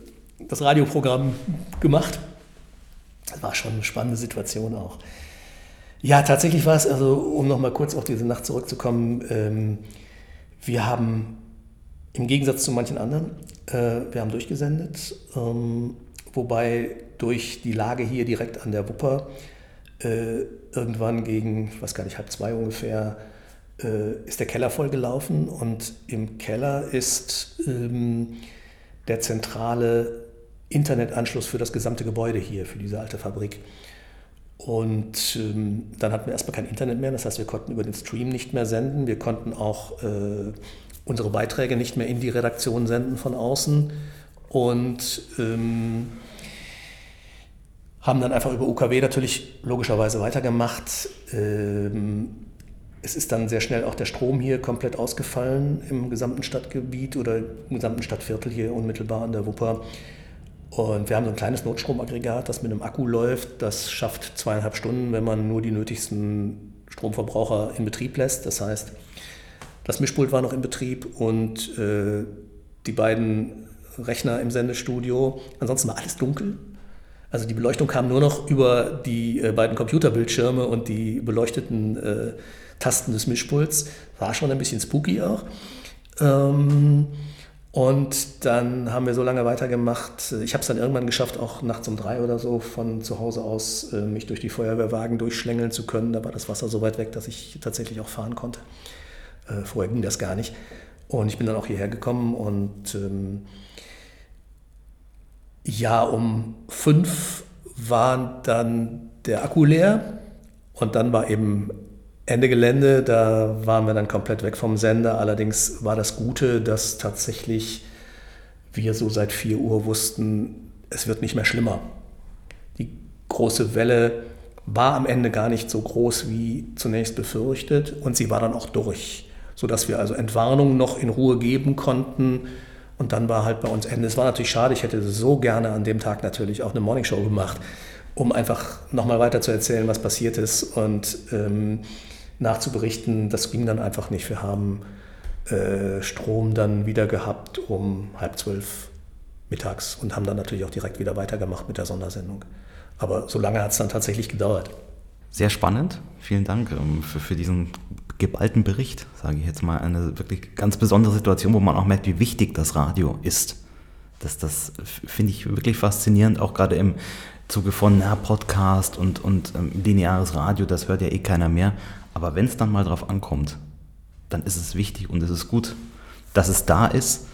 das Radioprogramm gemacht. Das war schon eine spannende Situation auch. Ja, tatsächlich war es, also um nochmal kurz auf diese Nacht zurückzukommen, ähm, wir haben im Gegensatz zu manchen anderen, wir haben durchgesendet, ähm, wobei durch die Lage hier direkt an der Wupper äh, irgendwann gegen, ich weiß gar nicht, halb zwei ungefähr, äh, ist der Keller vollgelaufen und im Keller ist ähm, der zentrale Internetanschluss für das gesamte Gebäude hier, für diese alte Fabrik. Und ähm, dann hatten wir erstmal kein Internet mehr, das heißt, wir konnten über den Stream nicht mehr senden. Wir konnten auch äh, unsere Beiträge nicht mehr in die Redaktion senden von außen. Und ähm, haben dann einfach über UKW natürlich logischerweise weitergemacht. Ähm, es ist dann sehr schnell auch der Strom hier komplett ausgefallen im gesamten Stadtgebiet oder im gesamten Stadtviertel hier unmittelbar an der Wupper. Und wir haben so ein kleines Notstromaggregat, das mit einem Akku läuft. Das schafft zweieinhalb Stunden, wenn man nur die nötigsten Stromverbraucher in Betrieb lässt. Das heißt, das Mischpult war noch in Betrieb und äh, die beiden Rechner im Sendestudio. Ansonsten war alles dunkel. Also die Beleuchtung kam nur noch über die äh, beiden Computerbildschirme und die beleuchteten äh, Tasten des Mischpults. War schon ein bisschen spooky auch. Ähm, Und dann haben wir so lange weitergemacht. Ich habe es dann irgendwann geschafft, auch nachts um drei oder so von zu Hause aus äh, mich durch die Feuerwehrwagen durchschlängeln zu können. Da war das Wasser so weit weg, dass ich tatsächlich auch fahren konnte. Äh, vorher ging das gar nicht. Und ich bin dann auch hierher gekommen und ähm, ja, um fünf war dann der Akku leer und dann war eben Ende Gelände, da waren wir dann komplett weg vom Sender. Allerdings war das Gute, dass tatsächlich wir so seit 4 Uhr wussten, es wird nicht mehr schlimmer. Die große Welle war am Ende gar nicht so groß wie zunächst befürchtet und sie war dann auch durch, sodass wir also Entwarnung noch in Ruhe geben konnten. Und dann war halt bei uns Ende. Es war natürlich schade, ich hätte so gerne an dem Tag natürlich auch eine Morningshow gemacht, um einfach nochmal weiter zu erzählen, was passiert ist. Und ähm, nachzuberichten. Das ging dann einfach nicht. Wir haben äh, Strom dann wieder gehabt um halb zwölf mittags und haben dann natürlich auch direkt wieder weitergemacht mit der Sondersendung. Aber so lange hat es dann tatsächlich gedauert. Sehr spannend. Vielen Dank ähm, für, für diesen geballten Bericht, sage ich jetzt mal. Eine wirklich ganz besondere Situation, wo man auch merkt, wie wichtig das Radio ist. Das, das finde ich wirklich faszinierend, auch gerade im Zuge von na, Podcast und, und ähm, lineares Radio, das hört ja eh keiner mehr. Aber wenn es dann mal drauf ankommt, dann ist es wichtig und es ist gut, dass es da ist.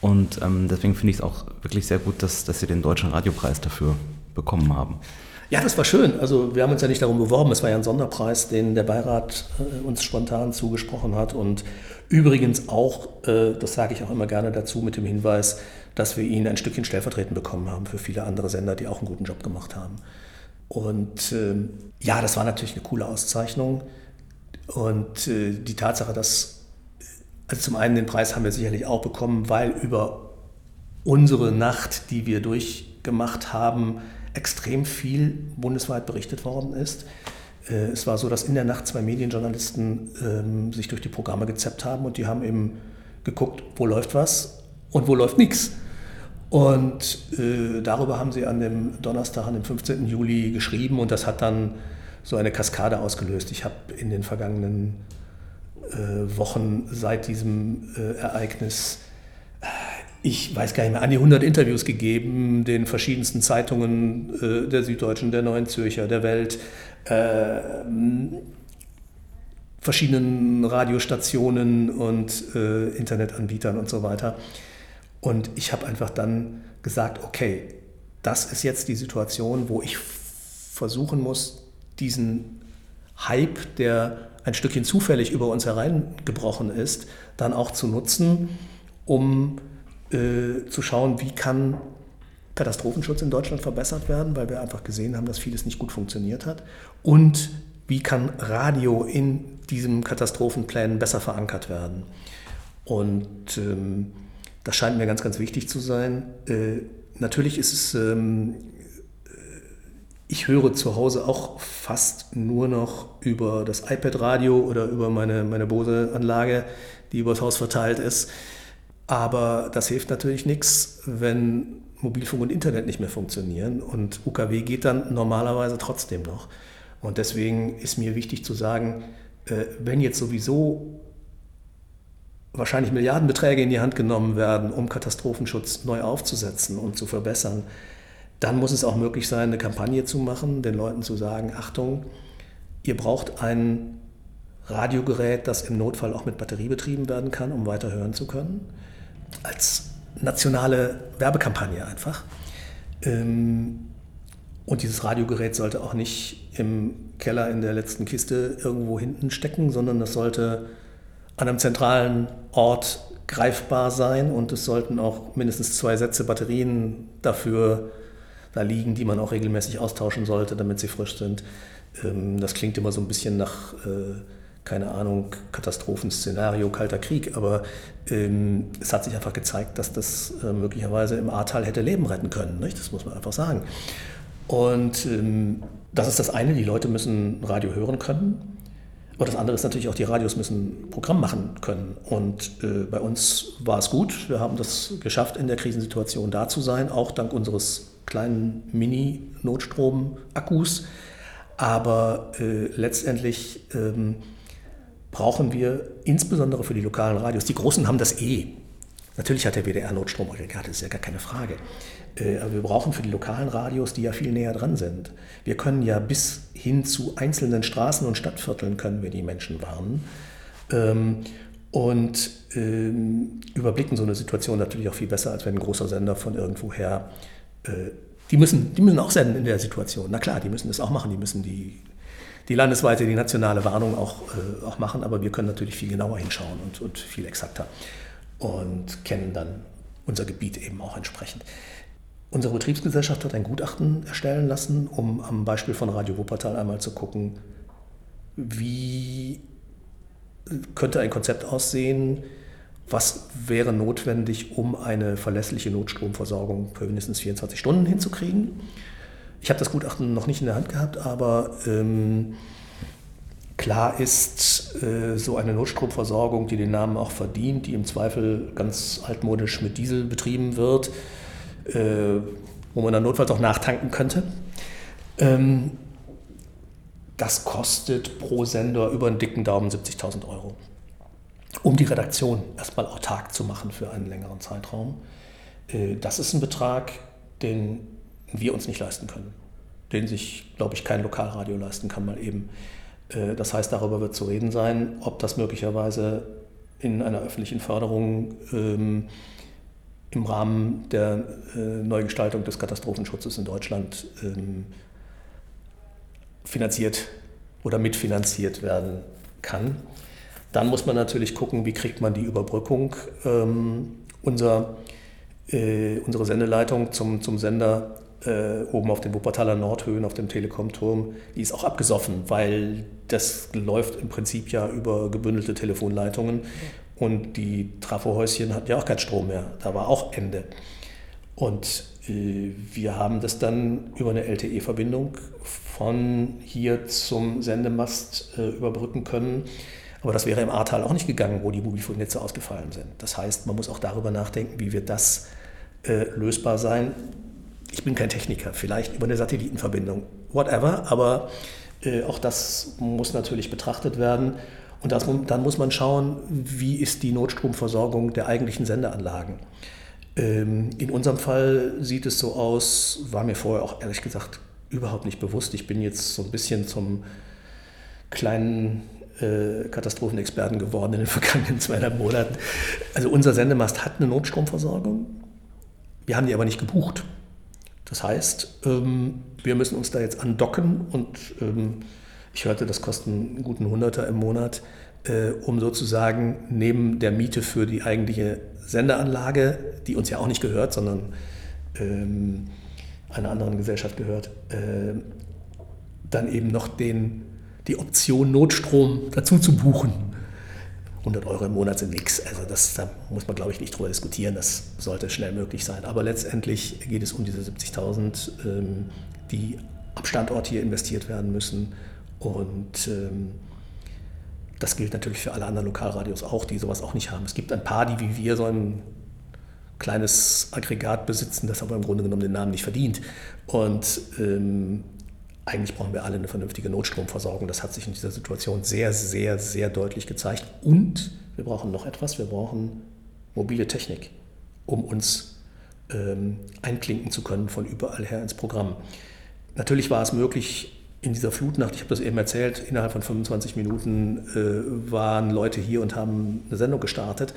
Und ähm, deswegen finde ich es auch wirklich sehr gut, dass, dass Sie den Deutschen Radiopreis dafür bekommen haben. Ja, das war schön. Also wir haben uns ja nicht darum beworben. Es war ja ein Sonderpreis, den der Beirat äh, uns spontan zugesprochen hat. Und übrigens auch, äh, das sage ich auch immer gerne dazu mit dem Hinweis, dass wir ihn ein Stückchen stellvertretend bekommen haben für viele andere Sender, die auch einen guten Job gemacht haben. Und äh, ja, das war natürlich eine coole Auszeichnung. Und äh, die Tatsache, dass, also zum einen den Preis haben wir sicherlich auch bekommen, weil über unsere Nacht, die wir durchgemacht haben, extrem viel bundesweit berichtet worden ist. Äh, es war so, dass in der Nacht zwei Medienjournalisten ähm, sich durch die Programme gezeppt haben und die haben eben geguckt, wo läuft was und wo läuft nichts. Und äh, darüber haben sie an dem Donnerstag, an dem 15. Juli geschrieben und das hat dann so eine Kaskade ausgelöst. Ich habe in den vergangenen äh, Wochen seit diesem äh, Ereignis, ich weiß gar nicht mehr, an die 100 Interviews gegeben, den verschiedensten Zeitungen äh, der Süddeutschen, der Neuen Zürcher, der Welt, äh, verschiedenen Radiostationen und äh, Internetanbietern und so weiter. Und ich habe einfach dann gesagt, okay, das ist jetzt die Situation, wo ich versuchen muss, diesen Hype, der ein Stückchen zufällig über uns hereingebrochen ist, dann auch zu nutzen, um äh, zu schauen, wie kann Katastrophenschutz in Deutschland verbessert werden, weil wir einfach gesehen haben, dass vieles nicht gut funktioniert hat. Und wie kann Radio in diesem Katastrophenplan besser verankert werden. Und ähm, das scheint mir ganz, ganz wichtig zu sein. Äh, natürlich ist es ähm, ich höre zu Hause auch fast nur noch über das iPad-Radio oder über meine, meine Bose-Anlage, die übers Haus verteilt ist. Aber das hilft natürlich nichts, wenn Mobilfunk und Internet nicht mehr funktionieren. Und UKW geht dann normalerweise trotzdem noch. Und deswegen ist mir wichtig zu sagen, äh, wenn jetzt sowieso wahrscheinlich Milliardenbeträge in die Hand genommen werden, um Katastrophenschutz neu aufzusetzen und zu verbessern, dann muss es auch möglich sein, eine Kampagne zu machen, den Leuten zu sagen, Achtung, ihr braucht ein Radiogerät, das im Notfall auch mit Batterie betrieben werden kann, um weiter hören zu können. Als nationale Werbekampagne einfach. Ähm, und dieses Radiogerät sollte auch nicht im Keller in der letzten Kiste irgendwo hinten stecken, sondern das sollte an einem zentralen Ort greifbar sein und es sollten auch mindestens zwei Sätze Batterien dafür da liegen, die man auch regelmäßig austauschen sollte, damit sie frisch sind. Ähm, das klingt immer so ein bisschen nach, äh, keine Ahnung, Katastrophenszenario, Kalter Krieg, aber ähm, es hat sich einfach gezeigt, dass das äh, möglicherweise im Ahrtal hätte Leben retten können. Nicht? Das muss man einfach sagen. Und ähm, das ist das eine, die Leute müssen Radio hören können. Aber das andere ist natürlich auch, die Radios müssen Programm machen können. Und äh, bei uns war es gut. Wir haben das geschafft, in der Krisensituation da zu sein, auch dank unseres kleinen Mini-Notstrom-Akkus. Aber äh, letztendlich ähm, brauchen wir insbesondere für die lokalen Radios, die großen haben das eh. Natürlich hat der WDR Notstromaggregate, das ist ja gar keine Frage. Äh, aber wir brauchen für die lokalen Radios, die ja viel näher dran sind. Wir können ja bis hin zu einzelnen Straßen und Stadtvierteln können wir die Menschen warnen. Ähm, und ähm, überblicken so eine Situation natürlich auch viel besser, als wenn ein großer Sender von irgendwoher, äh, die, müssen, die müssen auch senden in der Situation. Na klar, die müssen das auch machen, die müssen die, die landesweite, die nationale Warnung auch, äh, auch machen, aber wir können natürlich viel genauer hinschauen und, und viel exakter und kennen dann unser Gebiet eben auch entsprechend. Unsere Betriebsgesellschaft hat ein Gutachten erstellen lassen, um am Beispiel von Radio Wuppertal einmal zu gucken, wie könnte ein Konzept aussehen, was wäre notwendig, um eine verlässliche Notstromversorgung für mindestens 24 Stunden hinzukriegen. Ich habe das Gutachten noch nicht in der Hand gehabt, aber ähm, klar ist, äh, so eine Notstromversorgung, die den Namen auch verdient, die im Zweifel ganz altmodisch mit Diesel betrieben wird, äh, wo man dann notfalls auch nachtanken könnte. Ähm, das kostet pro Sender über einen dicken Daumen 70.000 Euro, um die Redaktion erstmal autark zu machen für einen längeren Zeitraum. Äh, das ist ein Betrag, den wir uns nicht leisten können, den sich, glaube ich, kein Lokalradio leisten kann, mal eben. Äh, das heißt, darüber wird zu reden sein, ob das möglicherweise in einer öffentlichen Förderung ähm, im Rahmen der äh, Neugestaltung des Katastrophenschutzes in Deutschland ähm, finanziert oder mitfinanziert werden kann. Dann muss man natürlich gucken, wie kriegt man die Überbrückung ähm, unser, äh, unsere Sendeleitung zum, zum Sender äh, oben auf den Wuppertaler Nordhöhen, auf dem Telekom-Turm, die ist auch abgesoffen, weil das läuft im Prinzip ja über gebündelte Telefonleitungen und die Trafohäuschen hatten ja auch keinen Strom mehr. Da war auch Ende. Und äh, wir haben das dann über eine LTE-Verbindung von hier zum Sendemast äh, überbrücken können. Aber das wäre im Ahrtal auch nicht gegangen, wo die Mobilfunknetze ausgefallen sind. Das heißt, man muss auch darüber nachdenken, wie wird das äh, lösbar sein. Ich bin kein Techniker, vielleicht über eine Satellitenverbindung, whatever, aber äh, auch das muss natürlich betrachtet werden. Und das, dann muss man schauen, wie ist die Notstromversorgung der eigentlichen Sendeanlagen. Ähm, in unserem Fall sieht es so aus, war mir vorher auch ehrlich gesagt überhaupt nicht bewusst. Ich bin jetzt so ein bisschen zum kleinen äh, Katastrophenexperten geworden in den vergangenen zweieinhalb Monaten. Also unser Sendemast hat eine Notstromversorgung. Wir haben die aber nicht gebucht. Das heißt, ähm, wir müssen uns da jetzt andocken und ähm, ich hörte, das kostet einen guten Hunderter im Monat, äh, um sozusagen neben der Miete für die eigentliche Sendeanlage, die uns ja auch nicht gehört, sondern ähm, einer anderen Gesellschaft gehört, äh, dann eben noch den, die Option Notstrom dazu zu buchen. 100 Euro im Monat sind nichts. Also das, da muss man, glaube ich, nicht drüber diskutieren. Das sollte schnell möglich sein. Aber letztendlich geht es um diese 70.000, ähm, die am Standort hier investiert werden müssen. Und ähm, das gilt natürlich für alle anderen Lokalradios auch, die sowas auch nicht haben. Es gibt ein paar, die wie wir so ein kleines Aggregat besitzen, das aber im Grunde genommen den Namen nicht verdient. Und ähm, eigentlich brauchen wir alle eine vernünftige Notstromversorgung. Das hat sich in dieser Situation sehr, sehr, sehr deutlich gezeigt. Und wir brauchen noch etwas, wir brauchen mobile Technik, um uns ähm, einklinken zu können von überall her ins Programm. Natürlich war es möglich, in dieser Flutnacht, ich habe das eben erzählt, innerhalb von 25 Minuten äh, waren Leute hier und haben eine Sendung gestartet.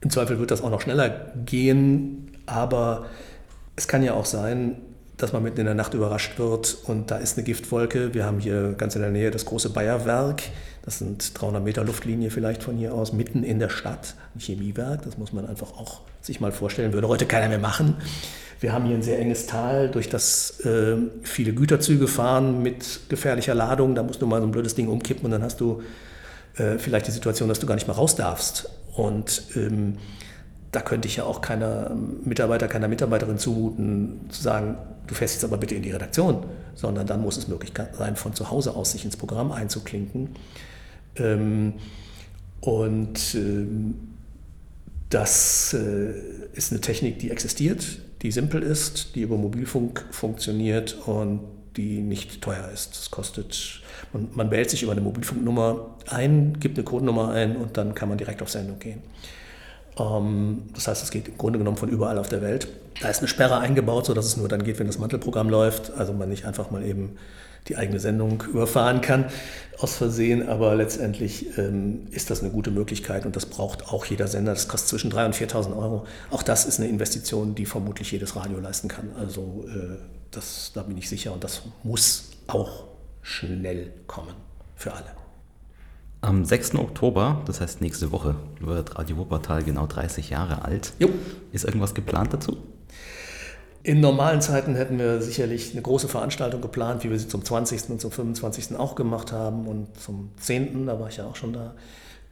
Im Zweifel wird das auch noch schneller gehen, aber es kann ja auch sein, dass man mitten in der Nacht überrascht wird und da ist eine Giftwolke. Wir haben hier ganz in der Nähe das große Bayerwerk. Das sind 300 Meter Luftlinie vielleicht von hier aus, mitten in der Stadt, ein Chemiewerk. Das muss man einfach auch sich mal vorstellen, würde heute keiner mehr machen. Wir haben hier ein sehr enges Tal, durch das äh, viele Güterzüge fahren mit gefährlicher Ladung. Da musst du mal so ein blödes Ding umkippen und dann hast du äh, vielleicht die Situation, dass du gar nicht mehr raus darfst. Und ähm, da könnte ich ja auch keiner Mitarbeiter, keiner Mitarbeiterin zumuten, zu sagen, du fährst jetzt aber bitte in die Redaktion, sondern dann muss es möglich sein, von zu Hause aus sich ins Programm einzuklinken. Ähm, und ähm, das äh, ist eine Technik, die existiert, die simpel ist, die über Mobilfunk funktioniert und die nicht teuer ist. Das kostet, man, man wählt sich über eine Mobilfunknummer ein, gibt eine Codenummer ein und dann kann man direkt auf Sendung gehen. Ähm, das heißt, es geht im Grunde genommen von überall auf der Welt. Da ist eine Sperre eingebaut, sodass es nur dann geht, wenn das Mantelprogramm läuft. Also man nicht einfach mal eben die eigene Sendung überfahren kann aus Versehen. Aber letztendlich ähm, ist das eine gute Möglichkeit und das braucht auch jeder Sender. Das kostet zwischen 3.000 und 4.000 Euro. Auch das ist eine Investition, die vermutlich jedes Radio leisten kann. Also äh, das, da bin ich sicher und das muss auch schnell kommen für alle. Am 6. Oktober, das heißt nächste Woche, wird Radio Wuppertal genau 30 Jahre alt. Jo. Ist irgendwas geplant dazu? In normalen Zeiten hätten wir sicherlich eine große Veranstaltung geplant, wie wir sie zum 20. und zum 25. auch gemacht haben und zum 10., da war ich ja auch schon da.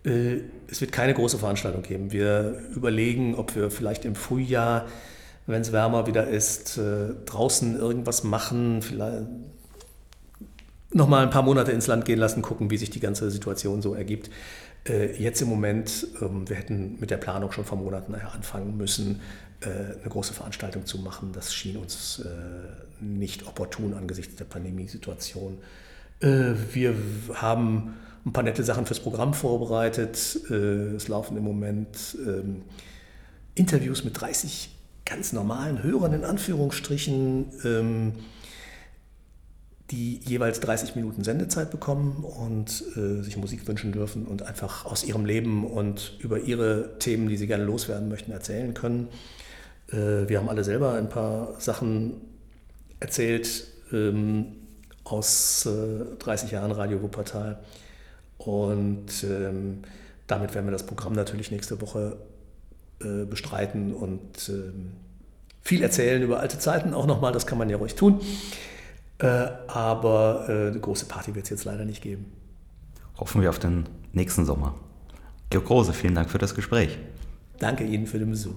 Äh, es wird keine große Veranstaltung geben. Wir überlegen, ob wir vielleicht im Frühjahr, wenn es wärmer wieder ist, äh, draußen irgendwas machen, vielleicht noch mal ein paar Monate ins Land gehen lassen, gucken, wie sich die ganze Situation so ergibt. Äh, jetzt im Moment, ähm, wir hätten mit der Planung schon vor Monaten anfangen müssen, äh, eine große Veranstaltung zu machen. Das schien uns äh, nicht opportun angesichts der Pandemiesituation. Wir haben ein paar nette Sachen fürs Programm vorbereitet. Es laufen im Moment ähm, Interviews mit 30 ganz normalen Hörern in Anführungsstrichen ähm, die jeweils 30 Minuten Sendezeit bekommen und äh, sich Musik wünschen dürfen und einfach aus ihrem Leben und über ihre Themen, die sie gerne loswerden möchten, erzählen können. Äh, wir haben alle selber ein paar Sachen erzählt ähm, aus äh, 30 Jahren Radio Wuppertal und ähm, damit werden wir das Programm natürlich nächste Woche äh, bestreiten und ähm, viel erzählen über alte Zeiten auch nochmal, das kann man ja ruhig tun. Äh, aber äh, eine große Party wird es jetzt leider nicht geben. Hoffen wir auf den nächsten Sommer. Georg Rose, vielen Dank für das Gespräch. Danke Ihnen für den Besuch.